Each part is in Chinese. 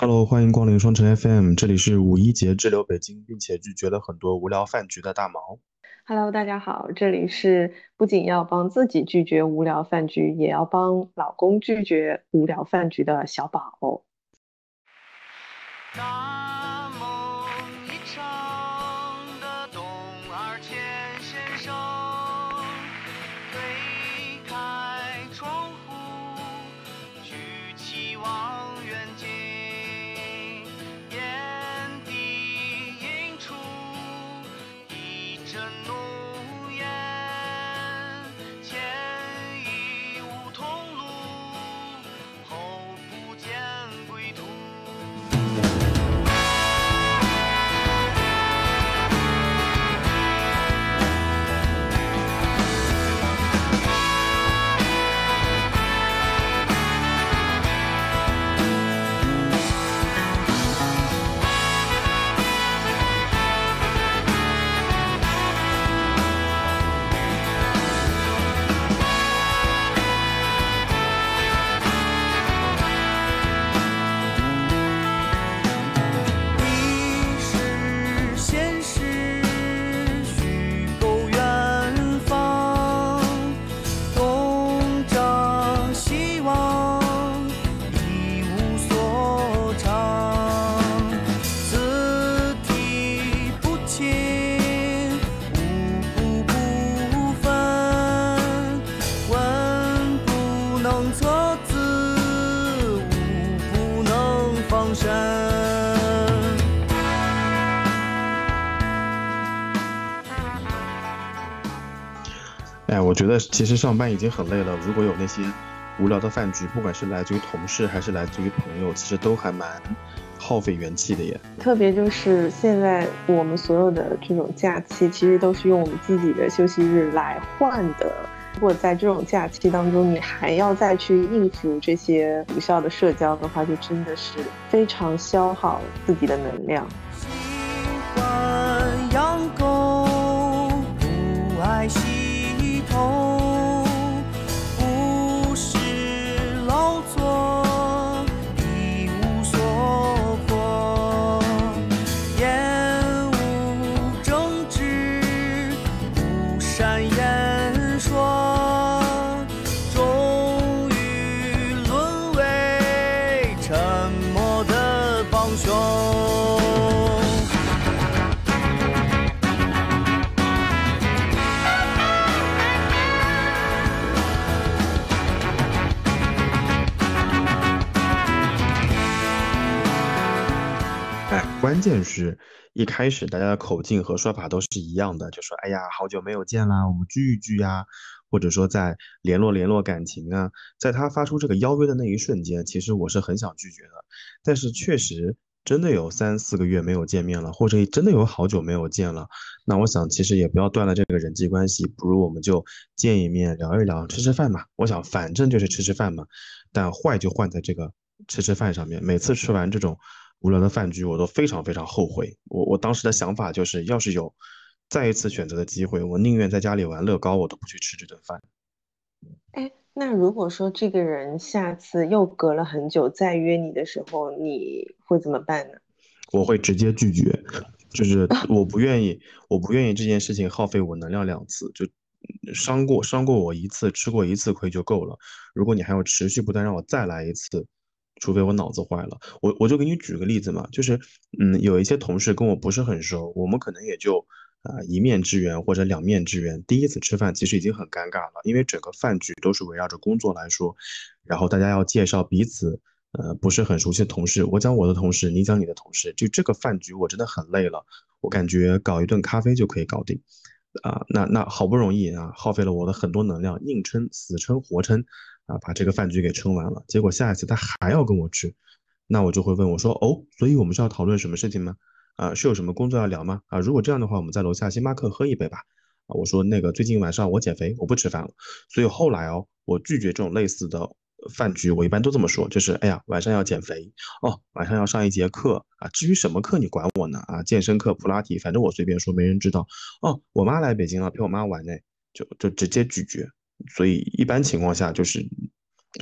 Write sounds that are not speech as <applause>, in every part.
Hello，欢迎光临双城 FM，这里是五一节滞留北京，并且拒绝了很多无聊饭局的大毛。Hello，大家好，这里是不仅要帮自己拒绝无聊饭局，也要帮老公拒绝无聊饭局的小宝。觉得其实上班已经很累了，如果有那些无聊的饭局，不管是来自于同事还是来自于朋友，其实都还蛮耗费元气的耶。特别就是现在我们所有的这种假期，其实都是用我们自己的休息日来换的。如果在这种假期当中，你还要再去应付这些无效的社交的话，就真的是非常消耗自己的能量。喜欢养狗，不爱惜。不关键是一开始大家的口径和说法都是一样的，就说哎呀，好久没有见啦，我们聚一聚呀，或者说在联络联络感情啊。在他发出这个邀约的那一瞬间，其实我是很想拒绝的，但是确实真的有三四个月没有见面了，或者真的有好久没有见了，那我想其实也不要断了这个人际关系，不如我们就见一面聊一聊，吃吃饭嘛。我想反正就是吃吃饭嘛，但坏就坏在这个吃吃饭上面，每次吃完这种。无聊的饭局，我都非常非常后悔。我我当时的想法就是，要是有再一次选择的机会，我宁愿在家里玩乐高，我都不去吃这顿饭。哎，那如果说这个人下次又隔了很久再约你的时候，你会怎么办呢？我会直接拒绝，就是我不愿意，我不愿意这件事情耗费我能量两次，就伤过伤过我一次，吃过一次亏就够了。如果你还要持续不断让我再来一次。除非我脑子坏了，我我就给你举个例子嘛，就是，嗯，有一些同事跟我不是很熟，我们可能也就啊一面之缘或者两面之缘，第一次吃饭其实已经很尴尬了，因为整个饭局都是围绕着工作来说，然后大家要介绍彼此，呃，不是很熟悉的同事，我讲我的同事，你讲你的同事，就这个饭局我真的很累了，我感觉搞一顿咖啡就可以搞定，啊，那那好不容易啊，耗费了我的很多能量，硬撑、死撑、活撑。啊，把这个饭局给撑完了，结果下一次他还要跟我吃，那我就会问我说，哦，所以我们是要讨论什么事情吗？啊，是有什么工作要聊吗？啊，如果这样的话，我们在楼下星巴克喝一杯吧。啊，我说那个最近晚上我减肥，我不吃饭了。所以后来哦，我拒绝这种类似的饭局，我一般都这么说，就是哎呀，晚上要减肥哦，晚上要上一节课啊，至于什么课你管我呢？啊，健身课、普拉提，反正我随便说，没人知道。哦，我妈来北京了，陪我妈玩呢，就就直接拒绝。所以一般情况下就是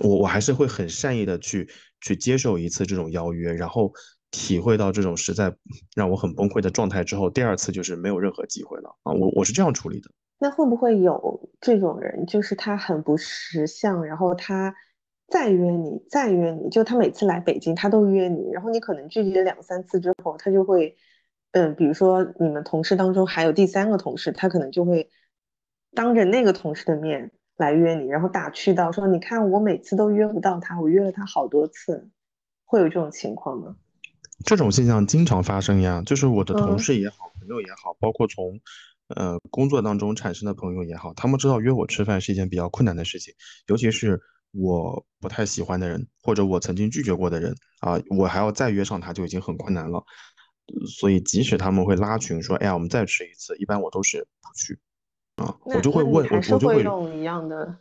我我还是会很善意的去去接受一次这种邀约，然后体会到这种实在让我很崩溃的状态之后，第二次就是没有任何机会了啊！我我是这样处理的。那会不会有这种人，就是他很不识相，然后他再约你，再约你，就他每次来北京他都约你，然后你可能拒绝两三次之后，他就会，嗯，比如说你们同事当中还有第三个同事，他可能就会当着那个同事的面来约你，然后打趣到说：“你看我每次都约不到他，我约了他好多次，会有这种情况吗？”这种现象经常发生呀，就是我的同事也好，朋友也好，包括从。呃，工作当中产生的朋友也好，他们知道约我吃饭是一件比较困难的事情，尤其是我不太喜欢的人，或者我曾经拒绝过的人啊，我还要再约上他就已经很困难了。所以即使他们会拉群说，哎呀，我们再吃一次，一般我都是不去啊，我就会问，我我就会用一样的，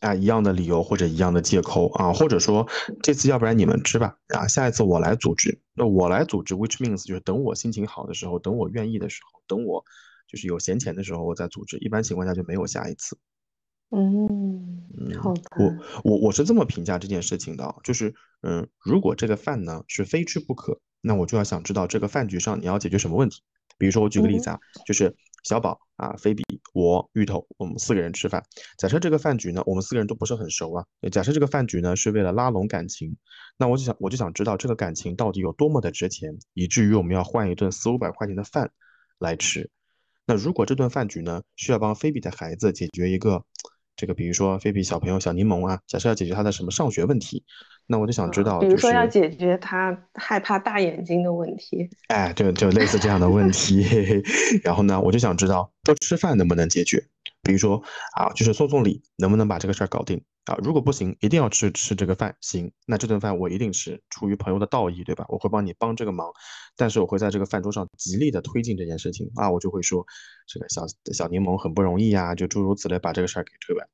啊，一样的理由或者一样的借口啊，或者说这次要不然你们吃吧，啊，下一次我来组织，那我来组织，which means 就是等我心情好的时候，等我愿意的时候，等我。就是有闲钱的时候，我再组织。一般情况下就没有下一次。嗯，好我我我是这么评价这件事情的，就是嗯，如果这个饭呢是非吃不可，那我就要想知道这个饭局上你要解决什么问题。比如说我举个例子啊，就是小宝啊、菲比、我、芋头，我们四个人吃饭。假设这个饭局呢，我们四个人都不是很熟啊。假设这个饭局呢是为了拉拢感情，那我就想我就想知道这个感情到底有多么的值钱，以至于我们要换一顿四五百块钱的饭来吃。那如果这顿饭局呢，需要帮菲比的孩子解决一个，这个比如说菲比小朋友小柠檬啊，假设要解决他的什么上学问题，那我就想知道，比如说要解决他害怕大眼睛的问题，哎，就就类似这样的问题，<laughs> 然后呢，我就想知道说吃饭能不能解决，比如说啊，就是送送礼能不能把这个事儿搞定。啊，如果不行，一定要吃吃这个饭。行，那这顿饭我一定吃，出于朋友的道义，对吧？我会帮你帮这个忙，但是我会在这个饭桌上极力的推进这件事情啊，我就会说这个小小柠檬很不容易呀，就诸如此类，把这个事儿给推完。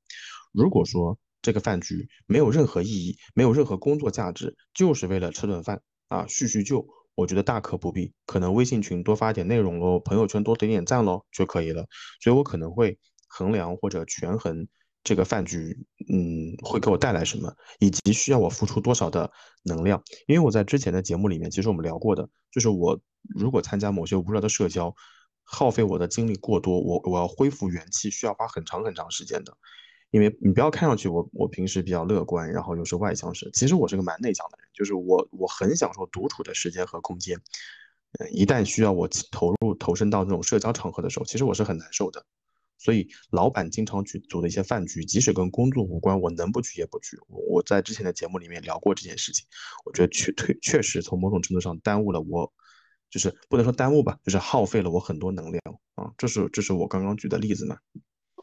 如果说这个饭局没有任何意义，没有任何工作价值，就是为了吃顿饭啊，叙叙旧，我觉得大可不必。可能微信群多发点内容喽，朋友圈多点点赞喽就可以了。所以我可能会衡量或者权衡。这个饭局，嗯，会给我带来什么，以及需要我付出多少的能量？因为我在之前的节目里面，其实我们聊过的，就是我如果参加某些无聊的社交，耗费我的精力过多，我我要恢复元气，需要花很长很长时间的。因为你不要看上去我我平时比较乐观，然后又是外向式，其实我是个蛮内向的人，就是我我很享受独处的时间和空间。嗯，一旦需要我投入投身到那种社交场合的时候，其实我是很难受的。所以，老板经常去组的一些饭局，即使跟工作无关，我能不去也不去。我我在之前的节目里面聊过这件事情，我觉得确确确实从某种程度上耽误了我，就是不能说耽误吧，就是耗费了我很多能量啊。这是这是我刚刚举的例子嘛？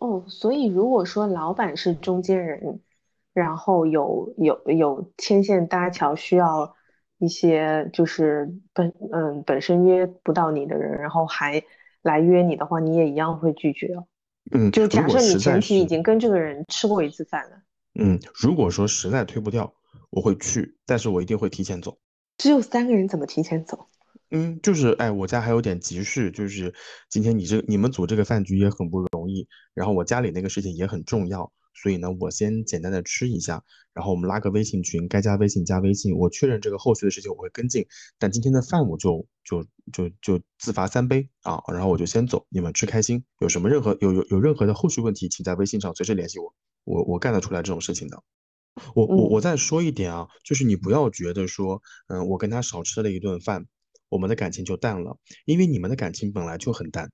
哦，所以如果说老板是中间人，然后有有有牵线搭桥，需要一些就是本嗯本身约不到你的人，然后还来约你的话，你也一样会拒绝哦。嗯，就假设你前期已经跟这个人吃过一次饭了。嗯，如果说实在推不掉，我会去，但是我一定会提前走。只有三个人，怎么提前走？嗯，就是哎，我家还有点急事，就是今天你这你们组这个饭局也很不容易，然后我家里那个事情也很重要。所以呢，我先简单的吃一下，然后我们拉个微信群，该加微信加微信，我确认这个后续的事情我会跟进。但今天的饭我就就就就自罚三杯啊，然后我就先走，你们吃开心。有什么任何有有有任何的后续问题，请在微信上随时联系我，我我干得出来这种事情的。我我我再说一点啊，就是你不要觉得说，嗯，我跟他少吃了一顿饭，我们的感情就淡了，因为你们的感情本来就很淡。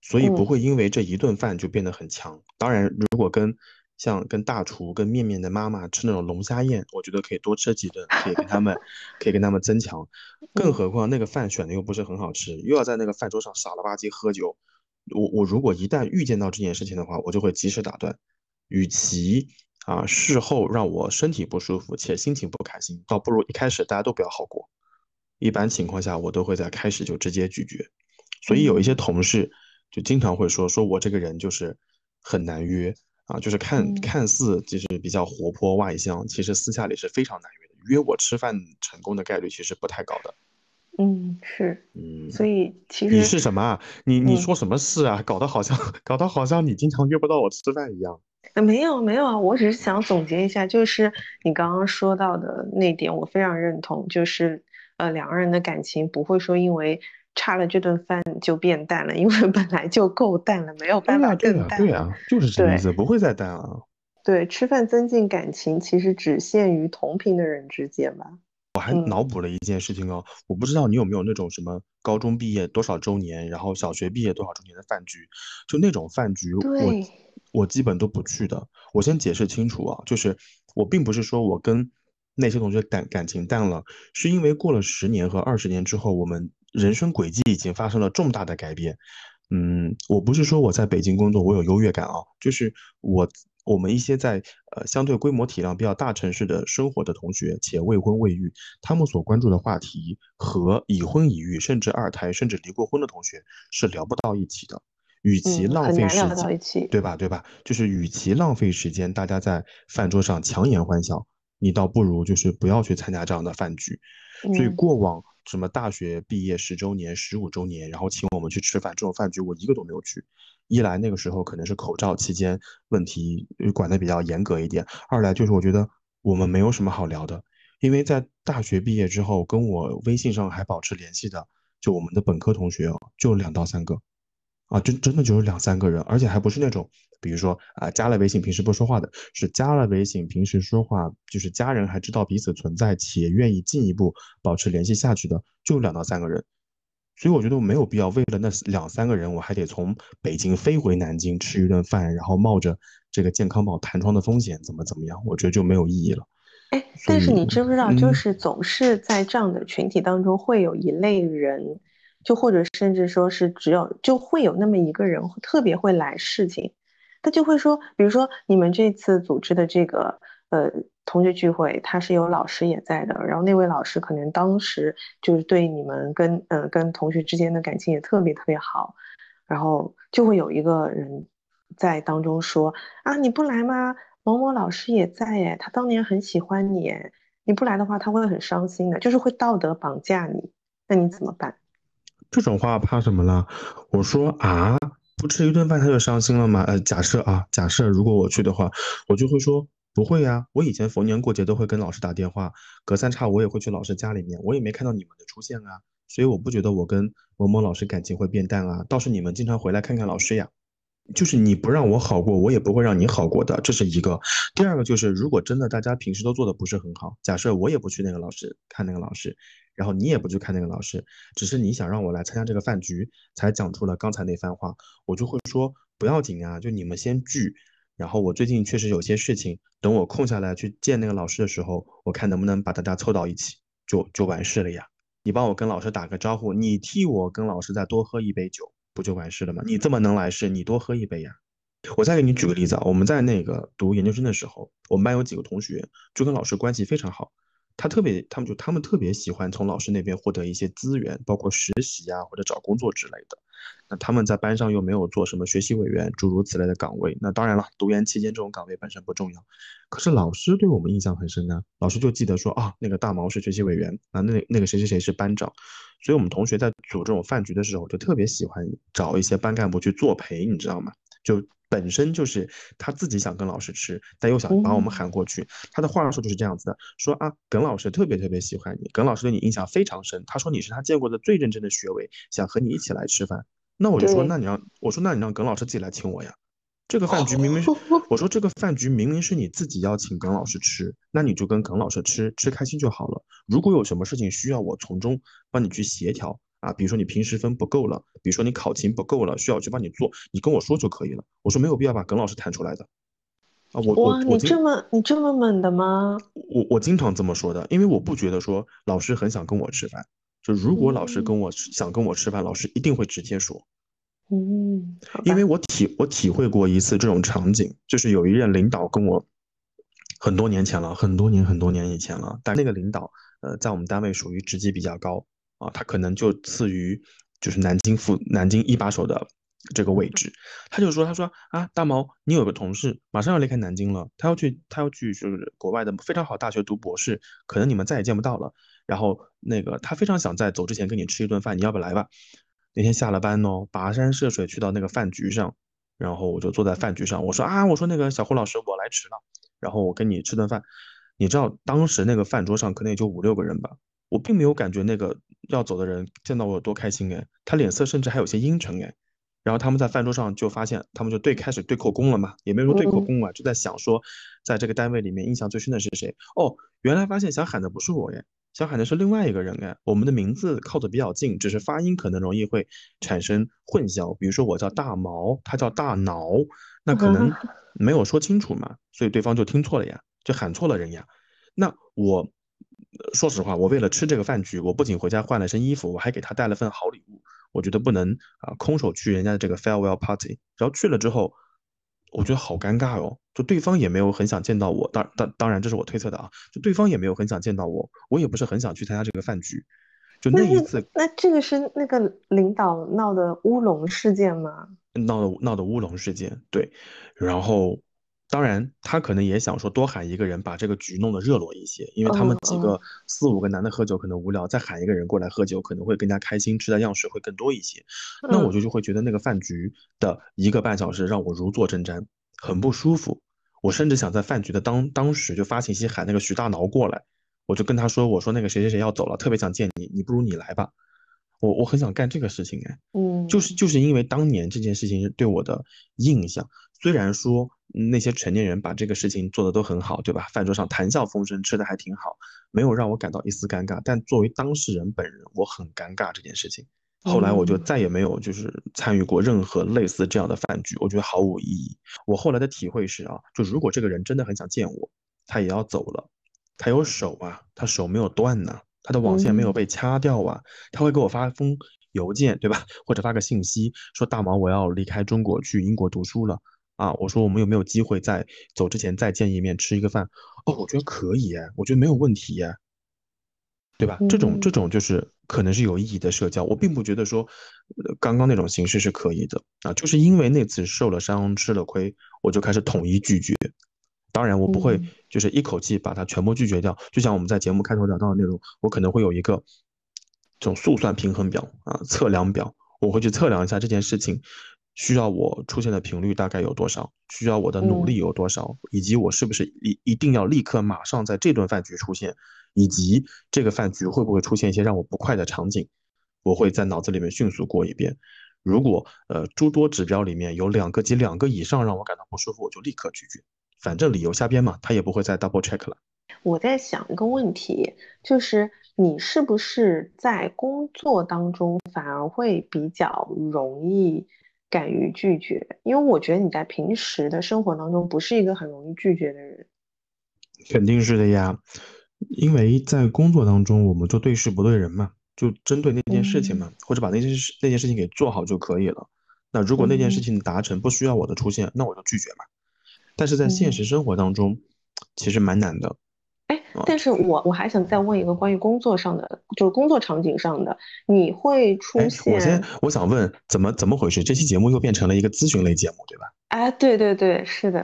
所以不会因为这一顿饭就变得很强。当然，如果跟像跟大厨、跟面面的妈妈吃那种龙虾宴，我觉得可以多吃几顿，可以跟他们，可以跟他们增强。更何况那个饭选的又不是很好吃，又要在那个饭桌上傻了吧唧喝酒。我我如果一旦预见到这件事情的话，我就会及时打断。与其啊事后让我身体不舒服且心情不开心，倒不如一开始大家都不要好过。一般情况下，我都会在开始就直接拒绝。所以有一些同事。就经常会说说我这个人就是很难约啊，就是看看似就是比较活泼外向，其实私下里是非常难约的。约我吃饭成功的概率其实不太高的。嗯，是，嗯，所以其实你是什么？你你说什么事啊？搞得好像搞得好像你经常约不到我吃饭一样。没有没有啊，我只是想总结一下，就是你刚刚说到的那点，我非常认同，就是呃两个人的感情不会说因为差了这顿饭就变淡了，因为本来就够淡了，没有办法更淡。对啊，就是这个意思，不会再淡了。对，吃饭增进感情，其实只限于同频的人之间吧。我还脑补了一件事情哦，我不知道你有没有那种什么高中毕业多少周年，然后小学毕业多少周年的饭局，就那种饭局，我我基本都不去的。我先解释清楚啊，就是我并不是说我跟那些同学感感情淡了，是因为过了十年和二十年之后，我们人生轨迹已经发生了重大的改变。嗯，我不是说我在北京工作我有优越感啊，就是我。我们一些在呃相对规模体量比较大城市的生活的同学，且未婚未育，他们所关注的话题和已婚已育，甚至二胎，甚至离过婚的同学是聊不到一起的。与其浪费时间，对吧？对吧？就是与其浪费时间，大家在饭桌上强颜欢笑，你倒不如就是不要去参加这样的饭局。所以过往什么大学毕业十周年、十五周年，然后请我们去吃饭这种饭局，我一个都没有去。一来那个时候可能是口罩期间问题管得比较严格一点，二来就是我觉得我们没有什么好聊的，因为在大学毕业之后跟我微信上还保持联系的，就我们的本科同学就两到三个，啊，真真的就是两三个人，而且还不是那种，比如说啊加了微信平时不说话的，是加了微信平时说话，就是家人还知道彼此存在且愿意进一步保持联系下去的，就两到三个人。所以我觉得我没有必要为了那两三个人，我还得从北京飞回南京吃一顿饭，然后冒着这个健康宝弹窗的风险，怎么怎么样？我觉得就没有意义了。哎，但是你知不知道，就是总是在这样的群体当中，会有一类人，就或者甚至说是只有就会有那么一个人特别会来事情，他就会说，比如说你们这次组织的这个呃。同学聚会，他是有老师也在的，然后那位老师可能当时就是对你们跟呃跟同学之间的感情也特别特别好，然后就会有一个人在当中说啊你不来吗？某某老师也在耶，他当年很喜欢你，你不来的话他会很伤心的，就是会道德绑架你，那你怎么办？这种话怕什么了？我说啊，不吃一顿饭他就伤心了吗？呃，假设啊，假设如果我去的话，我就会说。不会呀，我以前逢年过节都会跟老师打电话，隔三差五我也会去老师家里面，我也没看到你们的出现啊，所以我不觉得我跟某某老师感情会变淡啊，倒是你们经常回来看看老师呀，就是你不让我好过，我也不会让你好过的，这是一个。第二个就是，如果真的大家平时都做的不是很好，假设我也不去那个老师看那个老师，然后你也不去看那个老师，只是你想让我来参加这个饭局，才讲出了刚才那番话，我就会说不要紧啊，就你们先聚。然后我最近确实有些事情，等我空下来去见那个老师的时候，我看能不能把大家凑到一起，就就完事了呀。你帮我跟老师打个招呼，你替我跟老师再多喝一杯酒，不就完事了吗？你这么能来事，你多喝一杯呀。我再给你举个例子啊，我们在那个读研究生的时候，我们班有几个同学就跟老师关系非常好。他特别，他们就他们特别喜欢从老师那边获得一些资源，包括实习啊或者找工作之类的。那他们在班上又没有做什么学习委员诸如此类的岗位。那当然了，读研期间这种岗位本身不重要，可是老师对我们印象很深啊。老师就记得说啊，那个大毛是学习委员啊，那那个谁谁谁是班长。所以我们同学在组这种饭局的时候，就特别喜欢找一些班干部去作陪，你知道吗？就。本身就是他自己想跟老师吃，但又想把我们喊过去。他的话术就是这样子的：说啊，耿老师特别特别喜欢你，耿老师对你印象非常深。他说你是他见过的最认真的学委，想和你一起来吃饭。那我就说，那你让我说，那你让耿老师自己来请我呀。这个饭局明明是 <laughs> 我说这个饭局明明是你自己要请耿老师吃，那你就跟耿老师吃吃开心就好了。如果有什么事情需要我从中帮你去协调。啊，比如说你平时分不够了，比如说你考勤不够了，需要去帮你做，你跟我说就可以了。我说没有必要把耿老师弹出来的。啊，我我你这么你这么猛的吗？我我经常这么说的，因为我不觉得说老师很想跟我吃饭，就如果老师跟我想跟我吃饭，老师一定会直接说。嗯，因为我体我体会过一次这种场景，就是有一任领导跟我很多年前了，很多年很多年以前了，但那个领导呃在我们单位属于职级比较高。啊，他可能就次于就是南京副南京一把手的这个位置，他就说，他说啊，大毛，你有个同事马上要离开南京了，他要去他要去就是国外的非常好大学读博士，可能你们再也见不到了。然后那个他非常想在走之前跟你吃一顿饭，你要不来吧？那天下了班哦，跋山涉水去到那个饭局上，然后我就坐在饭局上，我说啊，我说那个小胡老师，我来迟了，然后我跟你吃顿饭。你知道当时那个饭桌上可能也就五六个人吧，我并没有感觉那个要走的人见到我有多开心哎，他脸色甚至还有些阴沉哎。然后他们在饭桌上就发现，他们就对开始对口供了嘛，也没有说对口供啊，就在想说，在这个单位里面印象最深的是谁？哦，原来发现想喊的不是我耶，想喊的是另外一个人哎。我们的名字靠的比较近，只是发音可能容易会产生混淆。比如说我叫大毛，他叫大脑，那可能 <laughs> 没有说清楚嘛，所以对方就听错了呀，就喊错了人呀。那我说实话，我为了吃这个饭局，我不仅回家换了身衣服，我还给他带了份好礼物。我觉得不能啊，空手去人家的这个 farewell party，然后去了之后，我觉得好尴尬哦。就对方也没有很想见到我，当当当然这是我推测的啊，就对方也没有很想见到我，我也不是很想去参加这个饭局。就那一次，那这个是那个领导闹的乌龙事件吗？闹的闹的乌龙事件，对，然后。当然，他可能也想说多喊一个人，把这个局弄得热络一些，因为他们几个四五个男的喝酒可能无聊，再喊一个人过来喝酒可能会更加开心，吃的样式会更多一些。那我就就会觉得那个饭局的一个半小时让我如坐针毡，很不舒服。我甚至想在饭局的当当时就发信息喊那个徐大挠过来，我就跟他说，我说那个谁谁谁要走了，特别想见你，你不如你来吧。我我很想干这个事情哎，嗯，就是就是因为当年这件事情对我的印象，虽然说那些成年人把这个事情做得都很好，对吧？饭桌上谈笑风生，吃的还挺好，没有让我感到一丝尴尬。但作为当事人本人，我很尴尬这件事情。后来我就再也没有就是参与过任何类似这样的饭局，我觉得毫无意义。我后来的体会是啊，就如果这个人真的很想见我，他也要走了，他有手啊，他手没有断呢。他的网线没有被掐掉啊，他会给我发封邮件，对吧？或者发个信息说大毛我要离开中国去英国读书了啊。我说我们有没有机会在走之前再见一面吃一个饭？哦，我觉得可以，我觉得没有问题，对吧？这种这种就是可能是有意义的社交，我并不觉得说刚刚那种形式是可以的啊，就是因为那次受了伤吃了亏，我就开始统一拒绝。当然，我不会就是一口气把它全部拒绝掉。就像我们在节目开头聊到的内容，我可能会有一个这种速算平衡表啊，测量表，我会去测量一下这件事情需要我出现的频率大概有多少，需要我的努力有多少，以及我是不是一一定要立刻马上在这顿饭局出现，以及这个饭局会不会出现一些让我不快的场景，我会在脑子里面迅速过一遍。如果呃诸多指标里面有两个及两个以上让我感到不舒服，我就立刻拒绝。反正理由瞎编嘛，他也不会再 double check 了。我在想一个问题，就是你是不是在工作当中反而会比较容易敢于拒绝？因为我觉得你在平时的生活当中不是一个很容易拒绝的人。肯定是的呀，因为在工作当中，我们就对事不对人嘛，就针对那件事情嘛，或者把那件事那件事情给做好就可以了。那如果那件事情达成不需要我的出现，那我就拒绝嘛。但是在现实生活当中，其实蛮难的。哎，但是我我还想再问一个关于工作上的，就是工作场景上的，你会出现？我先我想问，怎么怎么回事？这期节目又变成了一个咨询类节目，对吧？哎，对对对，是的。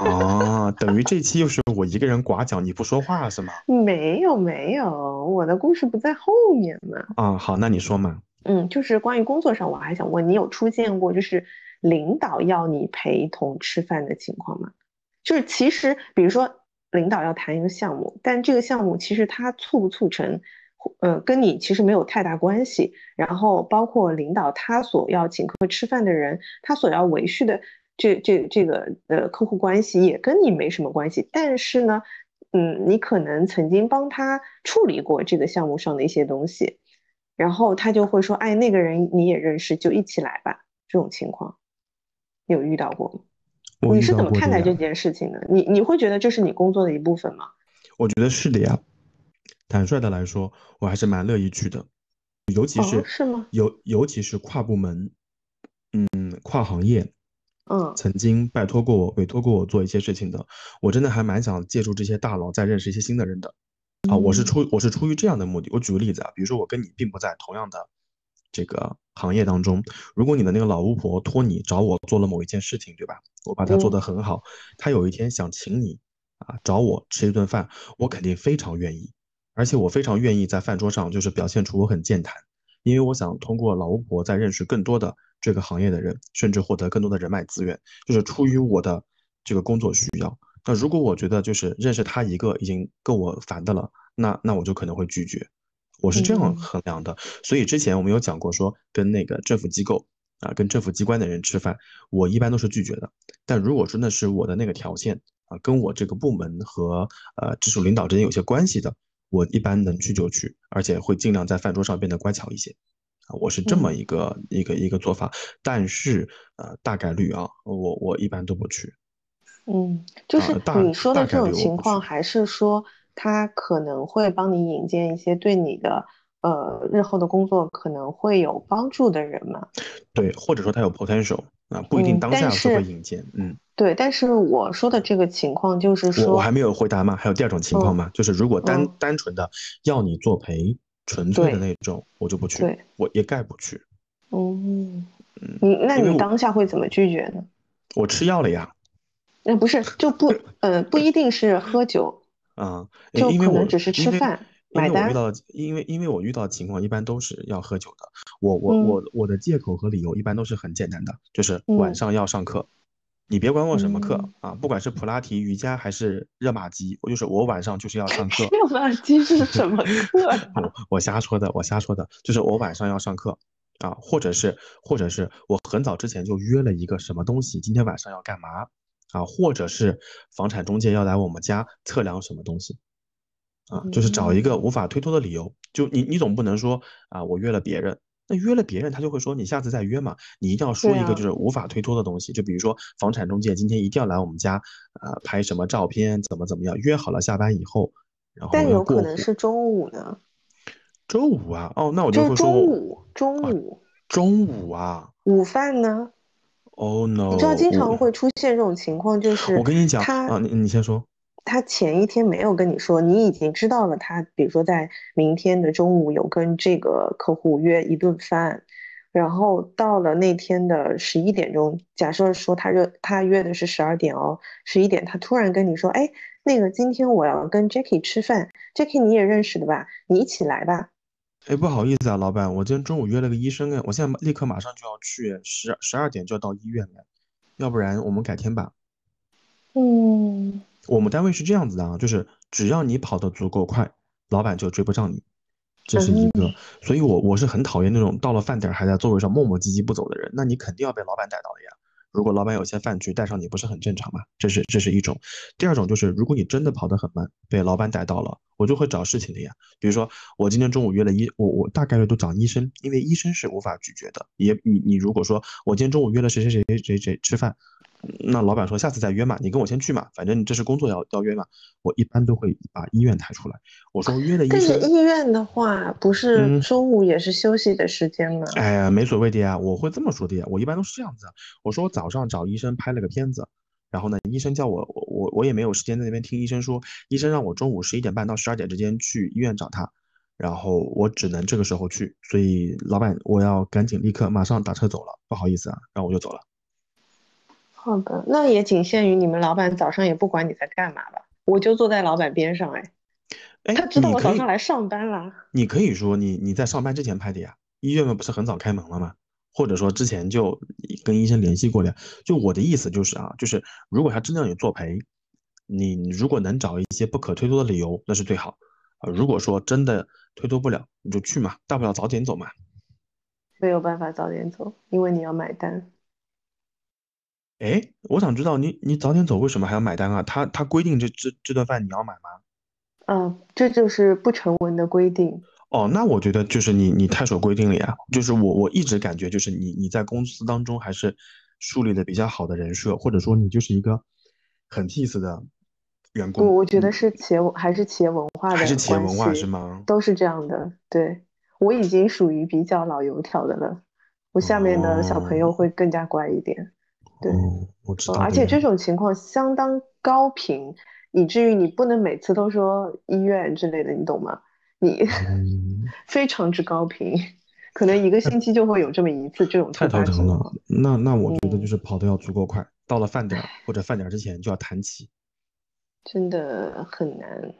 啊，<laughs> 等于这期又是我一个人寡讲，你不说话是吗？<laughs> 没有没有，我的故事不在后面嘛。啊，好，那你说嘛。嗯，就是关于工作上，我还想问你，有出现过就是？领导要你陪同吃饭的情况吗？就是其实，比如说领导要谈一个项目，但这个项目其实它促不促成，呃，跟你其实没有太大关系。然后包括领导他所要请客吃饭的人，他所要维系的这这这个呃客户关系也跟你没什么关系。但是呢，嗯，你可能曾经帮他处理过这个项目上的一些东西，然后他就会说，哎，那个人你也认识，就一起来吧。这种情况。有遇到过吗？你是怎么看待这件事情的？你你会觉得这是你工作的一部分吗？我觉得是的呀。坦率的来说，我还是蛮乐意去的，尤其是是吗？尤尤其是跨部门，嗯，跨行业，嗯，曾经拜托过我、委托过我做一些事情的，我真的还蛮想借助这些大佬再认识一些新的人的。啊，我是出我是出于这样的目的。我举个例子啊，比如说我跟你并不在同样的。这个行业当中，如果你的那个老巫婆托你找我做了某一件事情，对吧？我把它做得很好，她有一天想请你啊找我吃一顿饭，我肯定非常愿意，而且我非常愿意在饭桌上就是表现出我很健谈，因为我想通过老巫婆再认识更多的这个行业的人，甚至获得更多的人脉资源，就是出于我的这个工作需要。那如果我觉得就是认识他一个已经够我烦的了，那那我就可能会拒绝。我是这样衡量的。所以之前我们有讲过，说跟那个政府机构啊，跟政府机关的人吃饭，我一般都是拒绝的。但如果说那是我的那个条件啊，跟我这个部门和呃直属领导之间有些关系的。我一般能去就去，而且会尽量在饭桌上变得乖巧一些，啊，我是这么一个一个一个做法。但是呃，大概率啊，我我一般都不去。嗯，就是你说的这种情况，还是说他可能会帮你引荐一些对你的呃日后的工作可能会有帮助的人嘛？对，或者说他有 potential 啊，不一定当下就会引荐。嗯。对，但是我说的这个情况就是说，我还没有回答吗？还有第二种情况吗？就是如果单单纯的要你作陪，纯粹的那种，我就不去，我一概不去。嗯，你那你当下会怎么拒绝呢？我吃药了呀。那不是就不，<laughs> 呃，不一定是喝酒啊，就可能只是吃饭因为我。遇到，因为因为我遇到的情况一般都是要喝酒的。我我我我的借口和理由一般都是很简单的，就是晚上要上课。你别管我什么课啊，不管是普拉提、瑜伽还是热玛吉，我就是我晚上就是要上课。<laughs> 热玛吉是什么课？<laughs> 我我瞎说的，我瞎说的，就是我晚上要上课啊，或者是或者是我很早之前就约了一个什么东西，今天晚上要干嘛啊？或者是房产中介要来我们家测量什么东西啊？就是找一个无法推脱的理由，就你你总不能说啊，我约了别人。那约了别人，他就会说你下次再约嘛。你一定要说一个就是无法推脱的东西，就比如说房产中介今天一定要来我们家，呃，拍什么照片，怎么怎么样，约好了下班以后，然后但有可能是中午呢。周五啊，哦，那我就会说中午，中午，中午啊。午饭呢？Oh no！你知道经常会出现这种情况，就是我跟你讲啊，你你先说。他前一天没有跟你说，你已经知道了。他比如说在明天的中午有跟这个客户约一顿饭，然后到了那天的十一点钟，假设说他约他约的是十二点哦，十一点他突然跟你说，哎，那个今天我要跟 Jackie 吃饭，Jackie 你也认识的吧？你一起来吧。哎，不好意思啊，老板，我今天中午约了个医生哎，我现在立刻马上就要去，十十二点就要到医院了，要不然我们改天吧。嗯。我们单位是这样子的啊，就是只要你跑得足够快，老板就追不上你，这是一个。所以，我我是很讨厌那种到了饭点还在座位上磨磨唧唧不走的人。那你肯定要被老板逮到的呀。如果老板有些饭局带上你，不是很正常吗？这是这是一种。第二种就是，如果你真的跑得很慢，被老板逮到了，我就会找事情的呀。比如说，我今天中午约了医，我我大概率都找医生，因为医生是无法拒绝的。也你你如果说我今天中午约了谁谁谁谁谁谁吃饭。那老板说下次再约嘛，你跟我先去嘛，反正这是工作要要约嘛。我一般都会把医院抬出来。我说约了医生，但是医院的话不是中午也是休息的时间吗？哎呀，没所谓的呀，我会这么说的呀。我一般都是这样子，我说我早上找医生拍了个片子，然后呢，医生叫我我我我也没有时间在那边听医生说，医生让我中午十一点半到十二点之间去医院找他，然后我只能这个时候去，所以老板我要赶紧立刻马上打车走了，不好意思啊，然后我就走了。好的，那也仅限于你们老板早上也不管你在干嘛吧？我就坐在老板边上，哎，哎，他知道我早上来上班啦。你可以说你你在上班之前拍的呀，医院嘛不是很早开门了吗？或者说之前就跟医生联系过了。就我的意思就是啊，就是如果他真的让你作陪，你如果能找一些不可推脱的理由，那是最好啊。如果说真的推脱不了，你就去嘛，大不了早点走嘛。没有办法早点走，因为你要买单。哎，我想知道你你早点走为什么还要买单啊？他他规定这这这顿饭你要买吗？嗯，这就是不成文的规定。哦，那我觉得就是你你太守规定了呀。就是我我一直感觉就是你你在公司当中还是树立的比较好的人设，或者说你就是一个很 peace 的员工。我我觉得是企业还是企业文化的还是企业文化是吗？都是这样的。对我已经属于比较老油条的了，我下面的小朋友会更加乖一点。对，我知道。而且这种情况相当高频，以至于你不能每次都说医院之类的，你懂吗？你非常之高频，可能一个星期就会有这么一次这种太头疼了。那那我觉得就是跑的要足够快，到了饭点或者饭点之前就要谈起。<laughs> 真的很难，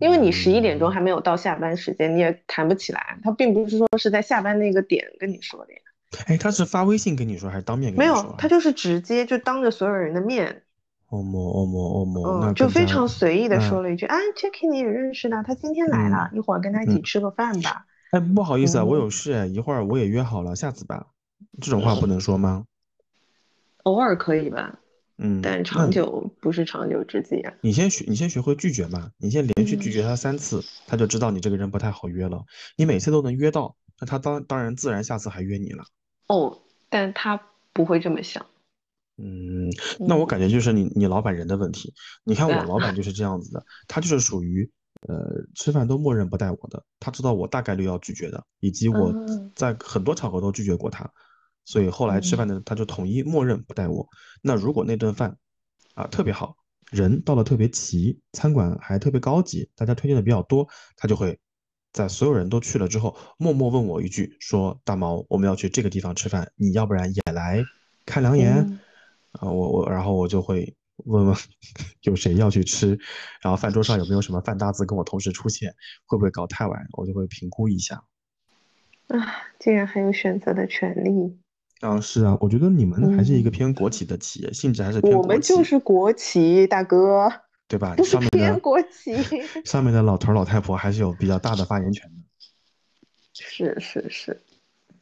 因为你十一点钟还没有到下班时间，你也谈不起来。他并不是说是在下班那个点跟你说的呀。哎，他是发微信跟你说，还是当面跟没你说？有，他就是直接就当着所有人的面，哦么哦么哦么，嗯，就非常随意的嗯说了一句，啊，Jacky 你也认识的，他今天来了，一会儿跟他一起嗯吃个饭吧。哎，不好意思啊，我嗯有事哎，一会儿我也约好了，下次吧。这种话不能说吗？<laughs> 偶尔可以吧，嗯，但长久不是长久之计啊。你先学，你先学会拒绝嘛。你先连续拒嗯绝他三次，他就知道你这个人不太好约了。你每次都能约到，那他当当然自然下次还约你了。哦，但他不会这么想。嗯，那我嗯感觉就是你你老板人的问题。你看我老板就是这样子的，<laughs> 他就是属于呃吃饭都默认不带我的，他知道我大概率要拒绝的，以及我嗯在很多场合都拒绝过他，所以后来吃饭的他就统一默认不带我。那如果那顿饭啊特别好，人到了特别齐，餐馆还特别高级，大家推荐的比较多，他就会在所有人都去了之后，默默问我一句，说大毛我们要去这个地方吃饭，你要不然也来看两眼？嗯啊，我我然后我就会问问 <laughs> 有谁要去吃，然后饭桌上有没有什么饭搭子跟我同时出现，会不会搞太晚，我就会评估一下。啊，竟然还有选择的权利，啊，是啊，我觉得你们还是一个嗯偏国企的企业，性质还是偏我国企，们就是国企大哥，对吧？上面的国旗。<laughs> 上面的老头儿老太婆还是有比较大的发言权的。<laughs> 是是是，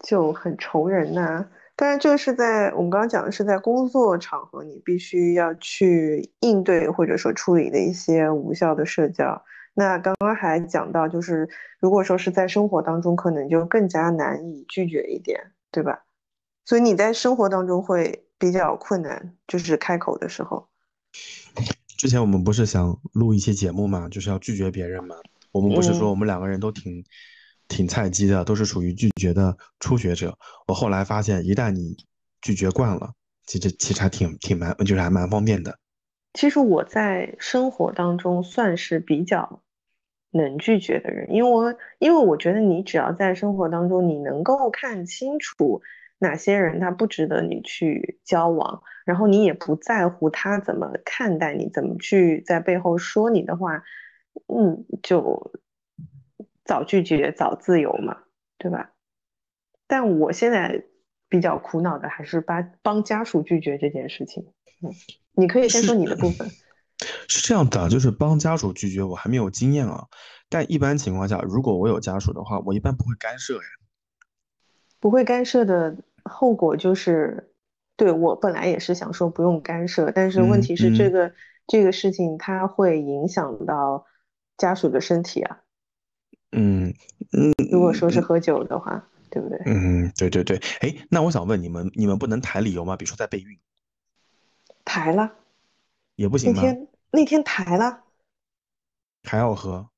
就很愁人呐、当然，这个是在我们刚刚讲的是在工作场合，你必须要去应对或者说处理的一些无效的社交。那刚刚还讲到，就是如果说是在生活当中，可能就更加难以拒绝一点，对吧？所以你在生活当中会比较困难，就是开口的时候。之前我们不是想录一期节目嘛，就是要拒绝别人嘛。我们不是说嗯我们两个人都挺挺菜鸡的，都是属于拒绝的初学者。我后来发现，一旦你拒绝惯了，其实其实还挺挺蛮，就是还蛮方便的。其实我在生活当中算是比较能拒绝的人，因为我因为我觉得你只要在生活当中，你能够看清楚哪些人他不值得你去交往，然后你也不在乎他怎么看待你，怎么去在背后说你的话，嗯，就早拒绝早自由嘛，对吧？但我现在比较苦恼的还是帮帮家属拒绝这件事情，嗯。你可以先说你的部分。<laughs> 是这样的，就是帮家属拒绝，我还没有经验啊。但一般情况下，如果我有家属的话，我一般不会干涉呀。不会干涉的后果就是，对，我本来也是想说不用干涉，但是问嗯题是这嗯个这个事情它会影响到家属的身体啊。嗯嗯如果说是喝酒的话，对不对？嗯，对对对。哎，那我想问你们，你们不能抬理由吗？比如说在备孕，抬了，也不行吗？天那天抬了，还要喝？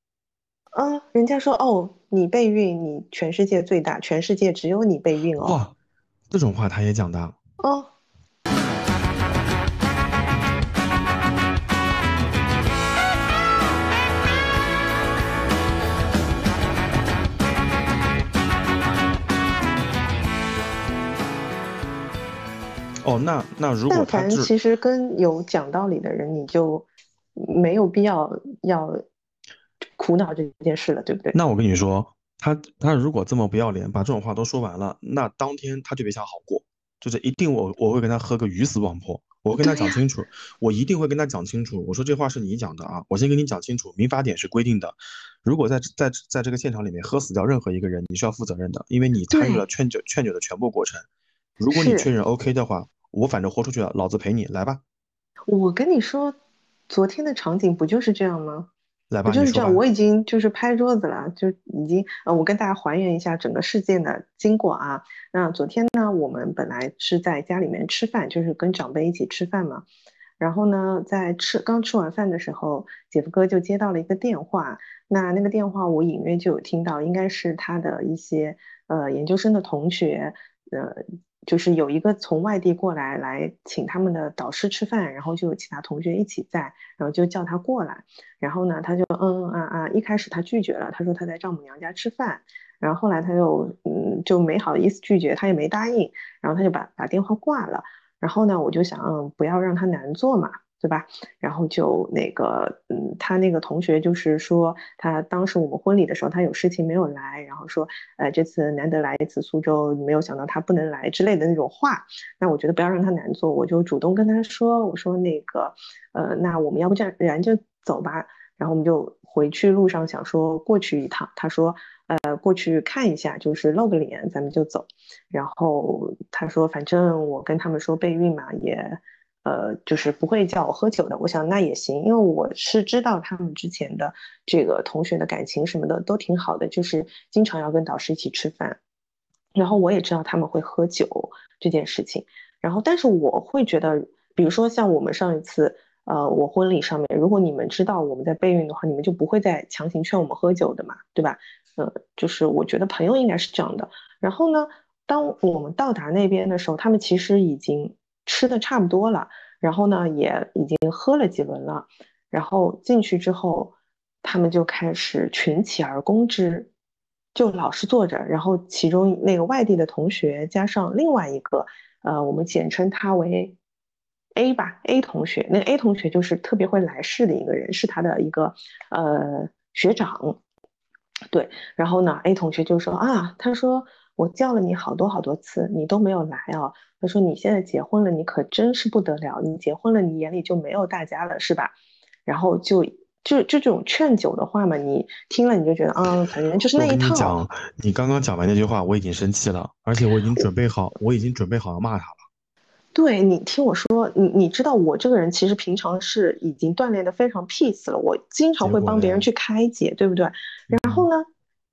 啊，人家说哦，你备孕，你全世界最大，全世界只有你备孕哦。哇，这种话他也讲的。哦，哦，那那如果但他是凡其实跟有讲道理的人，你就没有必要要苦恼这件事了，对不对？那我跟你说，他他如果这么不要脸，把这种话都说完了，那当天他就别想好过，就是一定我我会跟他喝个鱼死网破，我会跟他讲清楚，我一定会跟他讲清楚，我说这话是你讲的啊，我先跟你讲清楚，民法典是规定的，如果在在在这个现场里面喝死掉任何一个人，你是要负责任的，因为你参与了劝酒劝酒的全部过程，如果你确认 OK 的话，我反正豁出去了，老子陪你来吧，我跟你说，昨天的场景不就是这样吗？来吧，就是这样？我已经就是拍桌子了，就已经呃，我跟大家还原一下整个事件的经过啊。那昨天呢，我们本来是在家里面吃饭，就是跟长辈一起吃饭嘛。然后呢，在吃刚吃完饭的时候，姐夫哥就接到了一个电话。那那个电话我隐约就有听到，应该是他的一些呃研究生的同学，呃，就是有一个从外地过来来请他们的导师吃饭，然后就有其他同学一起在，然后就叫他过来。然后呢，他就嗯嗯啊啊，一开始他拒绝了，他说他在丈母娘家吃饭，然后后来他就嗯就没好意思拒绝，他也没答应，然后他就把把电话挂了。然后呢，我就想嗯不要让他难做嘛，对吧？然后就那个，嗯，他那个同学就是说，他当时我们婚礼的时候，他有事情没有来，然后说，呃，这次难得来一次苏州，没有想到他不能来之类的那种话。那我觉得不要让他难做，我就主动跟他说，我说那个，呃，那我们要不这样然就走吧。然后我们就回去路上想说过去一趟，他说，呃，过去看一下，就是露个脸，咱们就走。然后他说，反正我跟他们说备孕嘛，也。呃，就是不会叫我喝酒的。我想那也行，因为我是知道他们之前的这个同学的感情什么的都挺好的，就是经常要跟导师一起吃饭。然后我也知道他们会喝酒这件事情。然后，但是我会觉得，比如说像我们上一次，呃，我婚礼上面，如果你们知道我们在备孕的话，你们就不会再强行劝我们喝酒的嘛，对吧？呃，就是我觉得朋友应该是这样的。然后呢，当我们到达那边的时候，他们其实已经。吃的差不多了，然后呢，也已经喝了几轮了，然后进去之后，他们就开始群起而攻之，就老是坐着，然后其中那个外地的同学加上另外一个，呃，我们简称他为 A 吧，A 同学，那个 A 同学就是特别会来事的一个人，是他的一个呃学长，对，然后呢，A 同学就说啊，他说。我叫了你好多好多次，你都没有来啊。他说你现在结婚了，你可真是不得了。你结婚了，你眼里就没有大家了，是吧？然后就就就这种劝酒的话嘛，你听了你就觉得啊，反正就是那一套。你讲，你刚刚讲完那句话，我已经生气了，而且我已经准备好，我已经准备好要骂他了。<laughs> 对你听我说，你你知道我这个人其实平常是已经锻炼的非常 peace 了，我经常会帮别人去开解，对不对？然后呢？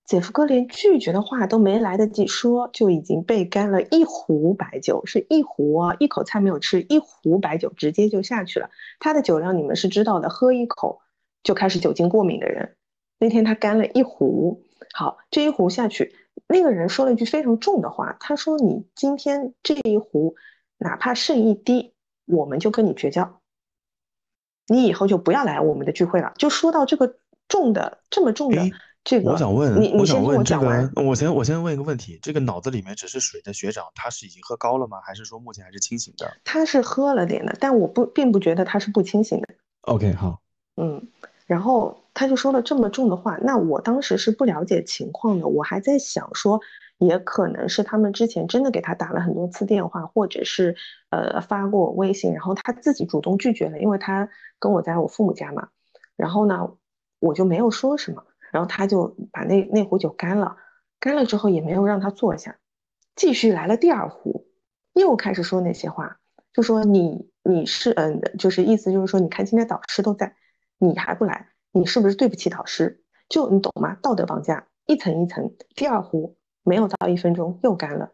姐夫哥连拒绝的话都没来得及说，就已经被干了一壶白酒，是一壶啊，一口菜没有吃，一壶白酒直接就下去了。他的酒量你们是知道的，喝一口就开始酒精过敏的人。那天他干了一壶，好，这一壶下去，那个人说了一句非常重的话，他说：“你今天这一壶哪怕剩一滴，我们就跟你绝交，你以后就不要来我们的聚会了。”就说到这个重的这么重的。这个我想问，你我想问这个，我先我先问一个问题，这个脑子里面只是水的学长，他是已经喝高了吗？还是说目前还是清醒的？他是喝了点的，但我不并不觉得他是不清醒的。OK，好，嗯，然后他就说了这么重的话，那我当时是不了解情况的，我还在想说，也可能是他们之前真的给他打了很多次电话，或者是呃发过微信，然后他自己主动拒绝了，因为他跟我在我父母家嘛，然后呢，我就没有说什么。然后他就把那那壶酒干了，干了之后也没有让他坐下，继续来了第二壶，又开始说那些话，就说你你是嗯，就是意思就是说，你看今天导师都在，你还不来，你是不是对不起导师？就你懂吗？道德绑架，一层一层。第二壶没有到一分钟又干了，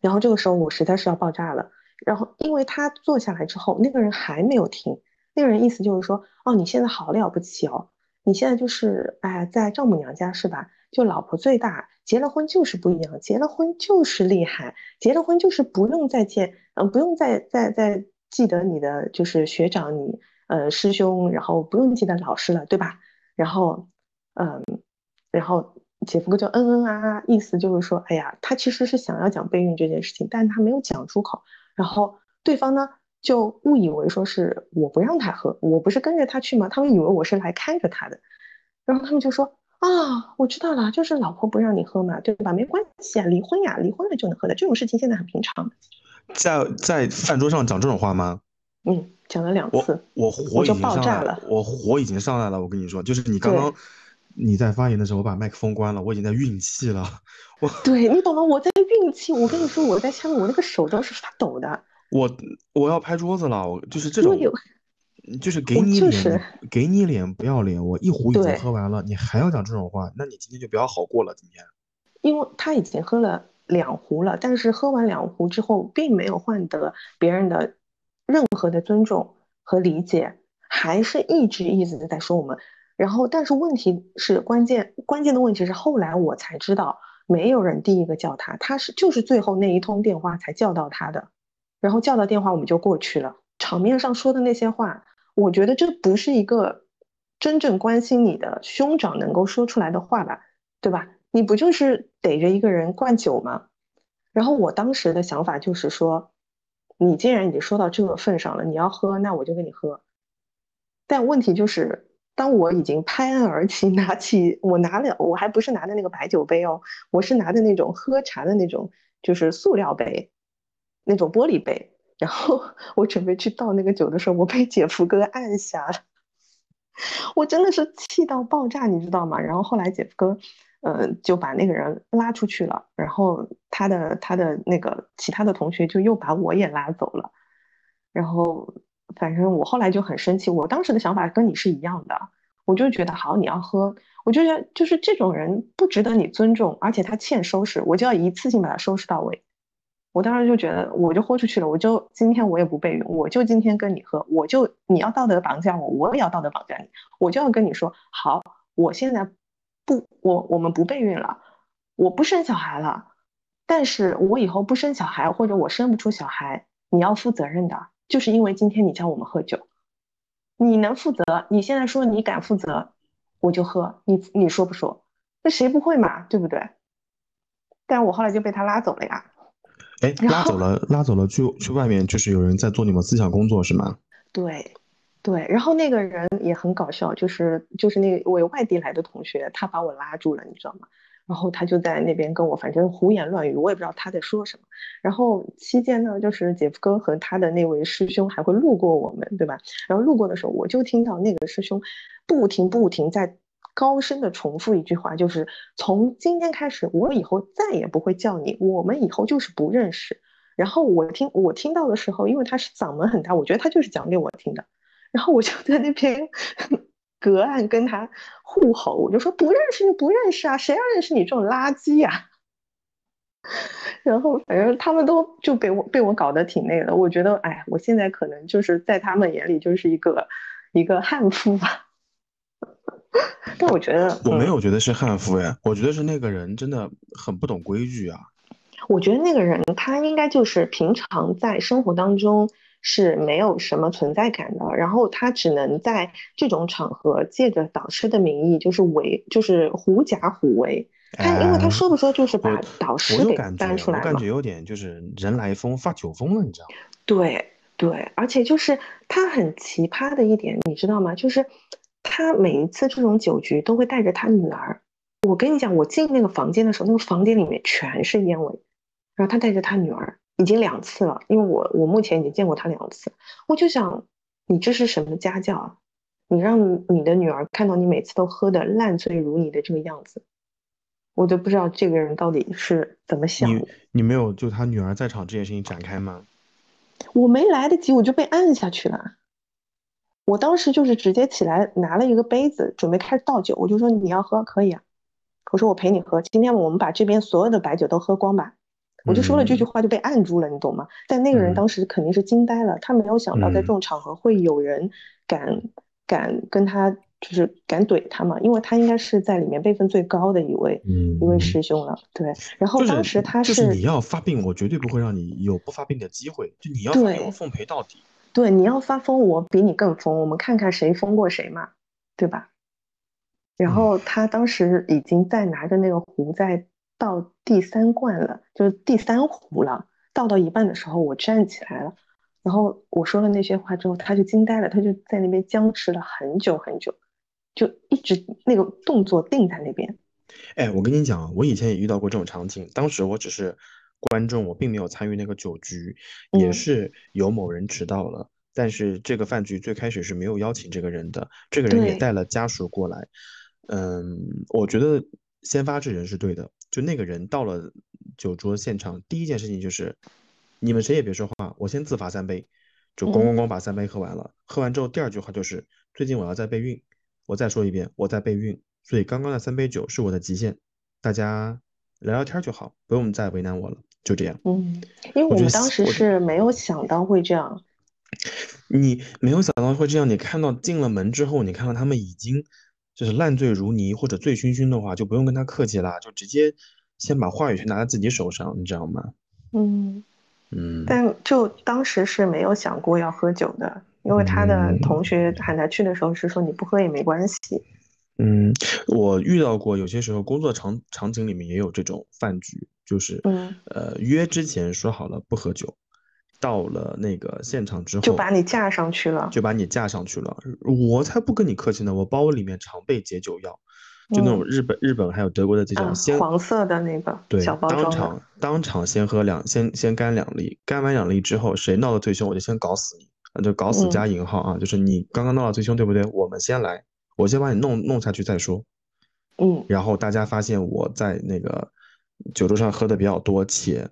然后这个时候我实在是要爆炸了。然后因为他坐下来之后，那个人还没有停，那个人意思就是说，哦，你现在好了不起哦。你现在就是哎，在丈母娘家是吧？就老婆最大，结了婚就是不一样，结了婚就是厉害，结了婚就是不用再见，嗯，不用再再再记得你的就是学长，你呃师兄，然后不用记得老师了，对吧？然后嗯，然后姐夫哥就嗯嗯啊啊，意思就是说，哎呀，他其实是想要讲备孕这件事情，但他没有讲出口，然后对方呢？就误以为说是我不让他喝，我不是跟着他去吗？他们以为我是来看着他的，然后他们就说啊，我知道了，就是老婆不让你喝嘛，对吧？没关系啊，离婚呀，离婚了就能喝的，这种事情现在很平常。在在饭桌上讲这种话吗？嗯，讲了两次，我火已经上来了，我火已经上来了。我跟你说，就是你刚刚你在发言的时候，我把麦克风关了，我已经在运气了。我对你懂吗？我在运气。我跟你说，我在下面，我那个手都是发抖的。我我要拍桌子了，我就是这种，就是 <laughs> 给你脸，给你脸不要脸。我一壶已经喝完了，你还要讲这种话，那你今天就不要好过了。今天，因为他已经喝了两壶了，但是喝完两壶之后，并没有换得别人的任何的尊重和理解，还是一直一直的在说我们。然后，但是问题是关键关键的问题是，后来我才知道，没有人第一个叫他，他是就是最后那一通电话才叫到他的。然后叫到电话，我们就过去了。场面上说的那些话，我觉得这不是一个真正关心你的兄长能够说出来的话吧，对吧？你不就是逮着一个人灌酒吗？然后我当时的想法就是说，你既然已经说到这个份上了，你要喝，那我就跟你喝。但问题就是，当我已经拍案而起，<laughs> 拿起我拿了，我还不是拿的那个白酒杯哦，我是拿的那种喝茶的那种，就是塑料杯，那种玻璃杯。然后 <laughs> 我准备去倒那个酒的时候，我被姐夫哥按下了，我真的是气到爆炸，你知道吗？然后后来姐夫哥，呃，就把那个人拉出去了，然后他的他的那个其他的同学就又把我也拉走了，然后反正我后来就很生气，我当时的想法跟你是一样的，我就觉得好，你要喝，我就觉得就是这种人不值得你尊重，而且他欠收拾，我就要一次性把他收拾到位。我当时就觉得，我就豁出去了，我就今天我也不备孕，我就今天跟你喝，我就你要道德绑架我，我也要道德绑架你，我就要跟你说，好，我现在不，我我们不备孕了，我不生小孩了，但是我以后不生小孩，或者我生不出小孩，你要负责任的，就是因为今天你叫我们喝酒，你能负责？你现在说你敢负责，我就喝，你你说不说？那谁不会嘛，对不对？但我后来就被他拉走了呀。哎，拉走了，拉走了，去去外面，就是有人在做你们思想工作，是吗？对，对。然后那个人也很搞笑，就是就是那位外地来的同学，他把我拉住了，你知道吗？然后他就在那边跟我，反正胡言乱语，我也不知道他在说什么。然后期间呢，就是姐夫哥和他的那位师兄还会路过我们，对吧？然后路过的时候，我就听到那个师兄不停不停在。高声的重复一句话，就是从今天开始，我以后再也不会叫你，我们以后就是不认识。然后我听我听到的时候，因为他是嗓门很大，我觉得他就是讲给我听的。然后我就在那边 <laughs> 隔岸跟他互吼，我就说不认识就不认识啊，谁要认识你这种垃圾呀？<laughs> 然后反正他们都就被我被我搞得挺那个的。我觉得，哎，我现在可能就是在他们眼里就是一个一个悍妇吧。<laughs> 但我觉得 <laughs> 我没有觉得是悍妇呀，我觉得是那个人真的很不懂规矩啊。我觉得那个人他应该就是平常在生活当中是没有什么存在感的，然后他只能在这种场合借着导师的名义就是为就是狐假虎威。他因为他说不说就是把导师给搬出来了，我感觉有点就是人来疯发酒疯了，你知道吗？对对，而且就是他很奇葩的一点，你知道吗？就是。他每一次这种酒局都会带着他女儿。我跟你讲，我进那个房间的时候，那个房间里面全是烟味。然后他带着他女儿，已经两次了，因为我我目前已经见过他两次。我就想，你这是什么家教啊？你让你的女儿看到你每次都喝的烂醉如泥的这个样子，我都不知道这个人到底是怎么想。你你没有就他女儿在场这件事情展开吗？我没来得及，我就被按下去了。我当时就是直接起来拿了一个杯子，准备开始倒酒。我就说你要喝可以啊，我说我陪你喝。今天我们把这边所有的白酒都喝光吧。我就说了这句话就被按住了，你懂吗？但那个人当时肯定是惊呆了，他没有想到在这种场合会有人敢敢跟他就是敢怼他嘛，因为他应该是在里面辈分最高的一位一位师兄了。对，然后当时他是你要发病，我绝对不会让你有不发病的机会，就你要发病，我奉陪到底。对，你要发疯，我比你更疯，我们看看谁疯过谁嘛，对吧？然后他当时已经在拿着那个壶在倒第三罐了，就是第三壶了。倒到一半的时候，我站起来了，然后我说了那些话之后，他就惊呆了，他就在那边僵持了很久很久，就一直那个动作定在那边。哎，我跟你讲，我以前也遇到过这种场景，当时我只是。观众，我并没有参与那个酒局，也是有某人迟到了。但是这个饭局最开始是没有邀请这个人的，这个人也带了家属过来。嗯，我觉得先发制人是对的。就那个人到了酒桌现场，第一件事情就是，你们谁也别说话，我先自罚三杯，就咣咣咣把三杯喝完了。喝完之后，第二句话就是，最近我要在备孕。我再说一遍，我在备孕，所以刚刚的三杯酒是我的极限，大家聊聊天就好，不用再为难我了。就这样，嗯，因为我们当时是没有想到会这样。你没有想到会这样，你看到进了门之后，你看到他们已经就是烂醉如泥或者醉醺醺的话，就不用跟他客气啦，就直接先把话语权拿在自己手上，你知道吗？嗯嗯。但就当时是没有想过要喝酒的，因为他的同学喊他去的时候是说你不喝也没关系。嗯，我遇到过，有些时候工作场场景里面也有这种饭局。就是，呃，约之前说好了不喝酒，到了那个现场之后，就把你架上去了，就把你架上去了。我才不跟你客气呢，我包里面常备解酒药，就那种日本、日本还有德国的这种，先黄色的那个对，小包装当场当场先喝两，先先干两粒，干完两粒之后，谁闹得最凶，我就先搞死你，就搞死加引号啊，就是你刚刚闹得最凶，对不对？我们先来，我先把你弄弄下去再说。嗯，然后大家发现我在那个酒桌上喝的比较多且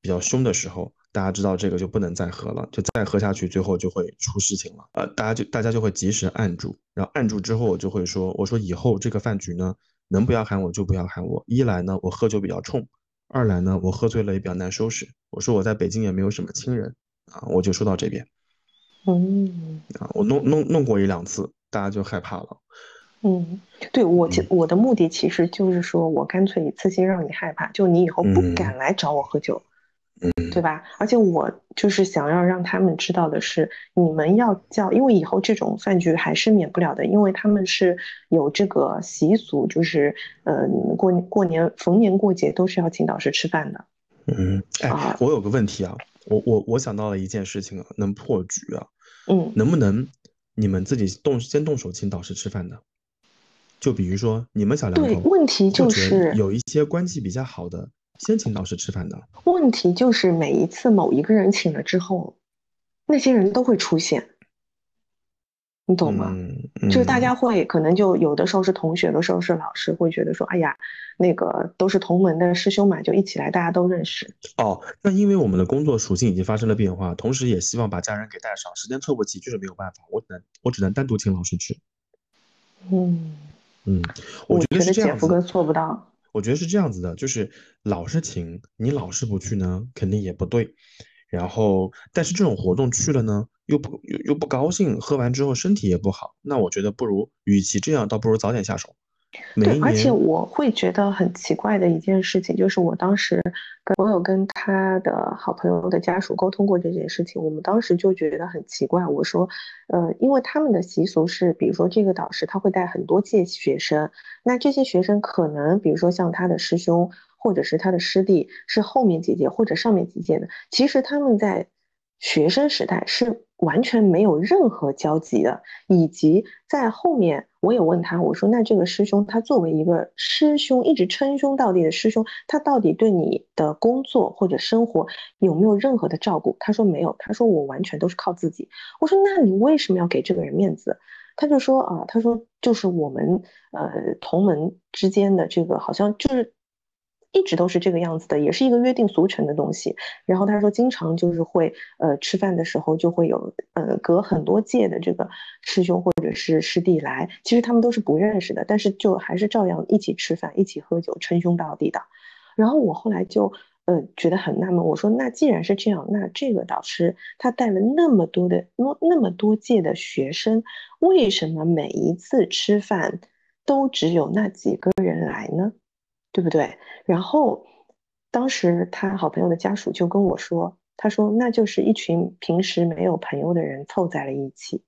比较凶的时候。大家知道这个就不能再喝了，就再喝下去，最后就会出事情了。呃，大家就大家就会及时按住，然后按住之后，我就会说，我说以后这个饭局呢，能不要喊我就不要喊我。一来呢，我喝酒比较冲；二来呢，我喝醉了也比较难收拾。我说我在北京也没有什么亲人啊，我就说到这边。嗯，啊，我弄弄弄过一两次，大家就害怕了。嗯，对我其我的目的其实就是说我干脆一次性让你害怕，就你以后不敢来找我喝酒。嗯，对吧？而且我就是想要让他们知道的是，你们要叫，因为以后这种饭局还是免不了的，因为他们是有这个习俗，就是呃，过过年逢年过节都是要请导师吃饭的。嗯，哎，我有个问题啊，我我我想到了一件事情啊，能破局啊，嗯，能不能你们自己动先动手请导师吃饭的？就比如说你们小两口，对，问题就是有一些关系比较好的。先请老师吃饭的问题就是每一次某一个人请了之后，那些人都会出现，你懂吗？就是大家会可能就有的时候是同学，有的时候是老师，会觉得说，哎呀，那个都是同门的师兄嘛，就一起来，大家都认识。哦，那因为我们的工作属性已经发生了变化，同时也希望把家人给带上，时间凑不齐，就是没有办法，我只能我只能单独请老师去。嗯嗯，我觉得是这样姐夫哥做不到。我觉得是这样子的，就是老是请你，老是不去呢，肯定也不对。然后，但是这种活动去了呢，又不又又不高兴，喝完之后身体也不好。那我觉得不如，与其这样，倒不如早点下手。对，而且我会觉得很奇怪的一件事情，就是我当时跟我有跟他的好朋友的家属沟通过这件事情，我们当时就觉得很奇怪。我说，呃，因为他们的习俗是，比如说这个导师他会带很多届学生，那这些学生可能，比如说像他的师兄或者是他的师弟是后面几届或者上面几届的，其实他们在。学生时代是完全没有任何交集的，以及在后面，我也问他，我说那这个师兄他作为一个师兄，一直称兄道弟的师兄，他到底对你的工作或者生活有没有任何的照顾？他说没有，他说我完全都是靠自己。我说那你为什么要给这个人面子？他就说啊，他说就是我们呃同门之间的这个好像就是。一直都是这个样子的，也是一个约定俗成的东西。然后他说，经常就是会，呃，吃饭的时候就会有，呃，隔很多届的这个师兄或者是师弟来，其实他们都是不认识的，但是就还是照样一起吃饭，一起喝酒，称兄道弟的。然后我后来就，呃，觉得很纳闷，我说，那既然是这样，那这个导师他带了那么多的那那么多届的学生，为什么每一次吃饭都只有那几个人来呢？对不对？然后，当时他好朋友的家属就跟我说：“他说那就是一群平时没有朋友的人凑在了一起。”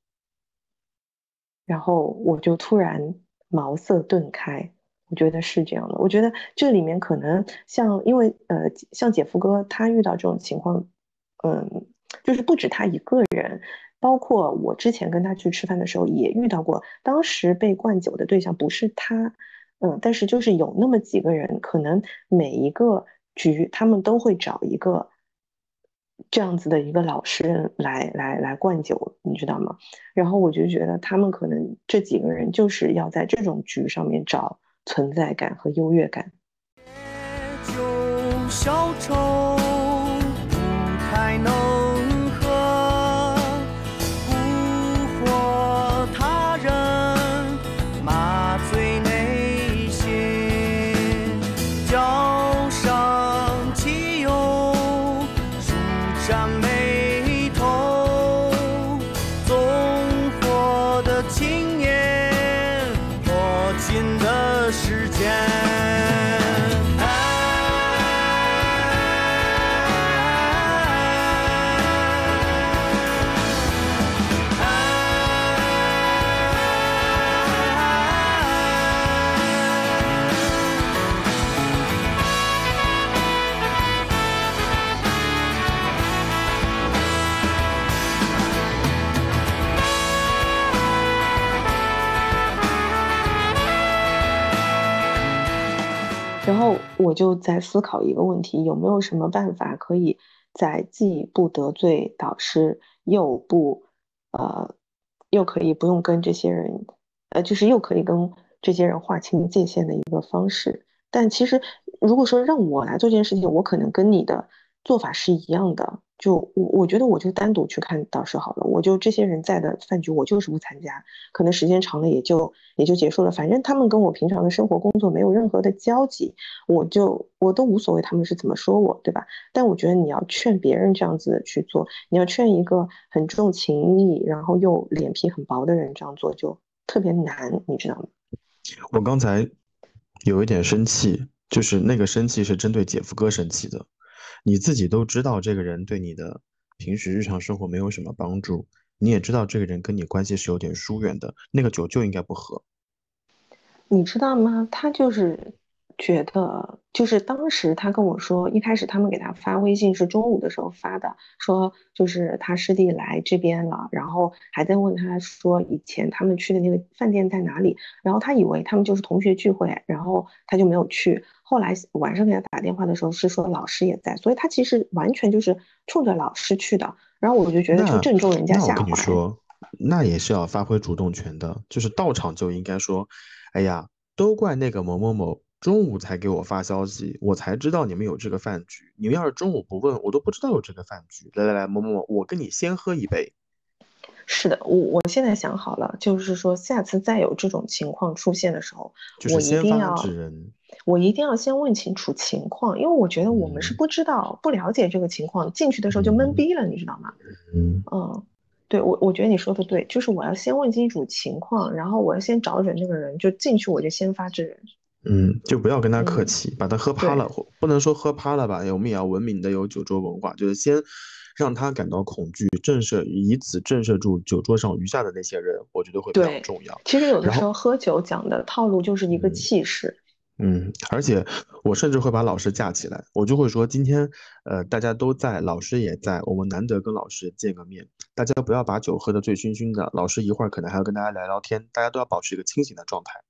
然后我就突然茅塞顿开，我觉得是这样的。我觉得这里面可能像，因为呃，像姐夫哥他遇到这种情况，嗯，就是不止他一个人，包括我之前跟他去吃饭的时候也遇到过。当时被灌酒的对象不是他。嗯但是就是有那么几个人可能每一个局他们都会找一个这样子的一个老实人来来来灌酒你知道吗？然后我就觉得他们可能这几个人就是要在这种局上面找存在感和优越感。借酒愁不太能在思考一个问题：有没有什么办法可以在既不得罪导师，又不呃，又可以不用跟这些人，呃，就是又可以跟这些人划清界限的一个方式？但其实，如果说让我来做这件事情，我可能跟你的做法是一样的。就我我觉得我就单独去看导师好了，我就这些人在的饭局我就是不参加，可能时间长了也就也就结束了，反正他们跟我平常的生活工作没有任何的交集，我就我都无所谓他们是怎么说我，对吧？但我觉得你要劝别人这样子去做，你要劝一个很重情义，然后又脸皮很薄的人这样做就特别难，你知道吗？我刚才有一点生气，就是那个生气是针对姐夫哥生气的。你自己都知道这个人对你的平时日常生活没有什么帮助，你也知道这个人跟你关系是有点疏远的，那个酒就应该不喝。你知道吗？他就是。觉得就是当时他跟我说，一开始他们给他发微信是中午的时候发的，说就是他师弟来这边了，然后还在问他说以前他们去的那个饭店在哪里，然后他以为他们就是同学聚会，然后他就没有去。后来晚上给他打电话的时候是说老师也在，所以他其实完全就是冲着老师去的。然后我就觉得就正中人家下怀。那我跟你说，那也是要发挥主动权的，就是到场就应该说，哎呀，都怪那个某某某。中午才给我发消息，我才知道你们有这个饭局。你们要是中午不问，我都不知道有这个饭局。来来来，某某某，我跟你先喝一杯。是的，我我现在想好了，就是说下次再有这种情况出现的时候，我一定要，我一定要先问清楚情况，因为我觉得我们是不知道、不了解这个情况，进去的时候就懵逼了，你知道吗？嗯嗯，对我我觉得你说的对，就是我要先问清楚情况，然后我要先找准那个人，就进去我就先发制人。嗯，就不要跟他客气，把他喝趴了，不能说喝趴了吧？我们也要文明的有酒桌文化，就是先让他感到恐惧，震慑，以此震慑住酒桌上余下的那些人，我觉得会比较重要。其实有的时候喝酒讲的套路就是一个气势。嗯，而且我甚至会把老师架起来，我就会说今天呃大家都在，老师也在，我们难得跟老师见个面，大家不要把酒喝得醉醺醺的，老师一会儿可能还要跟大家聊聊天，大家都要保持一个清醒的状态。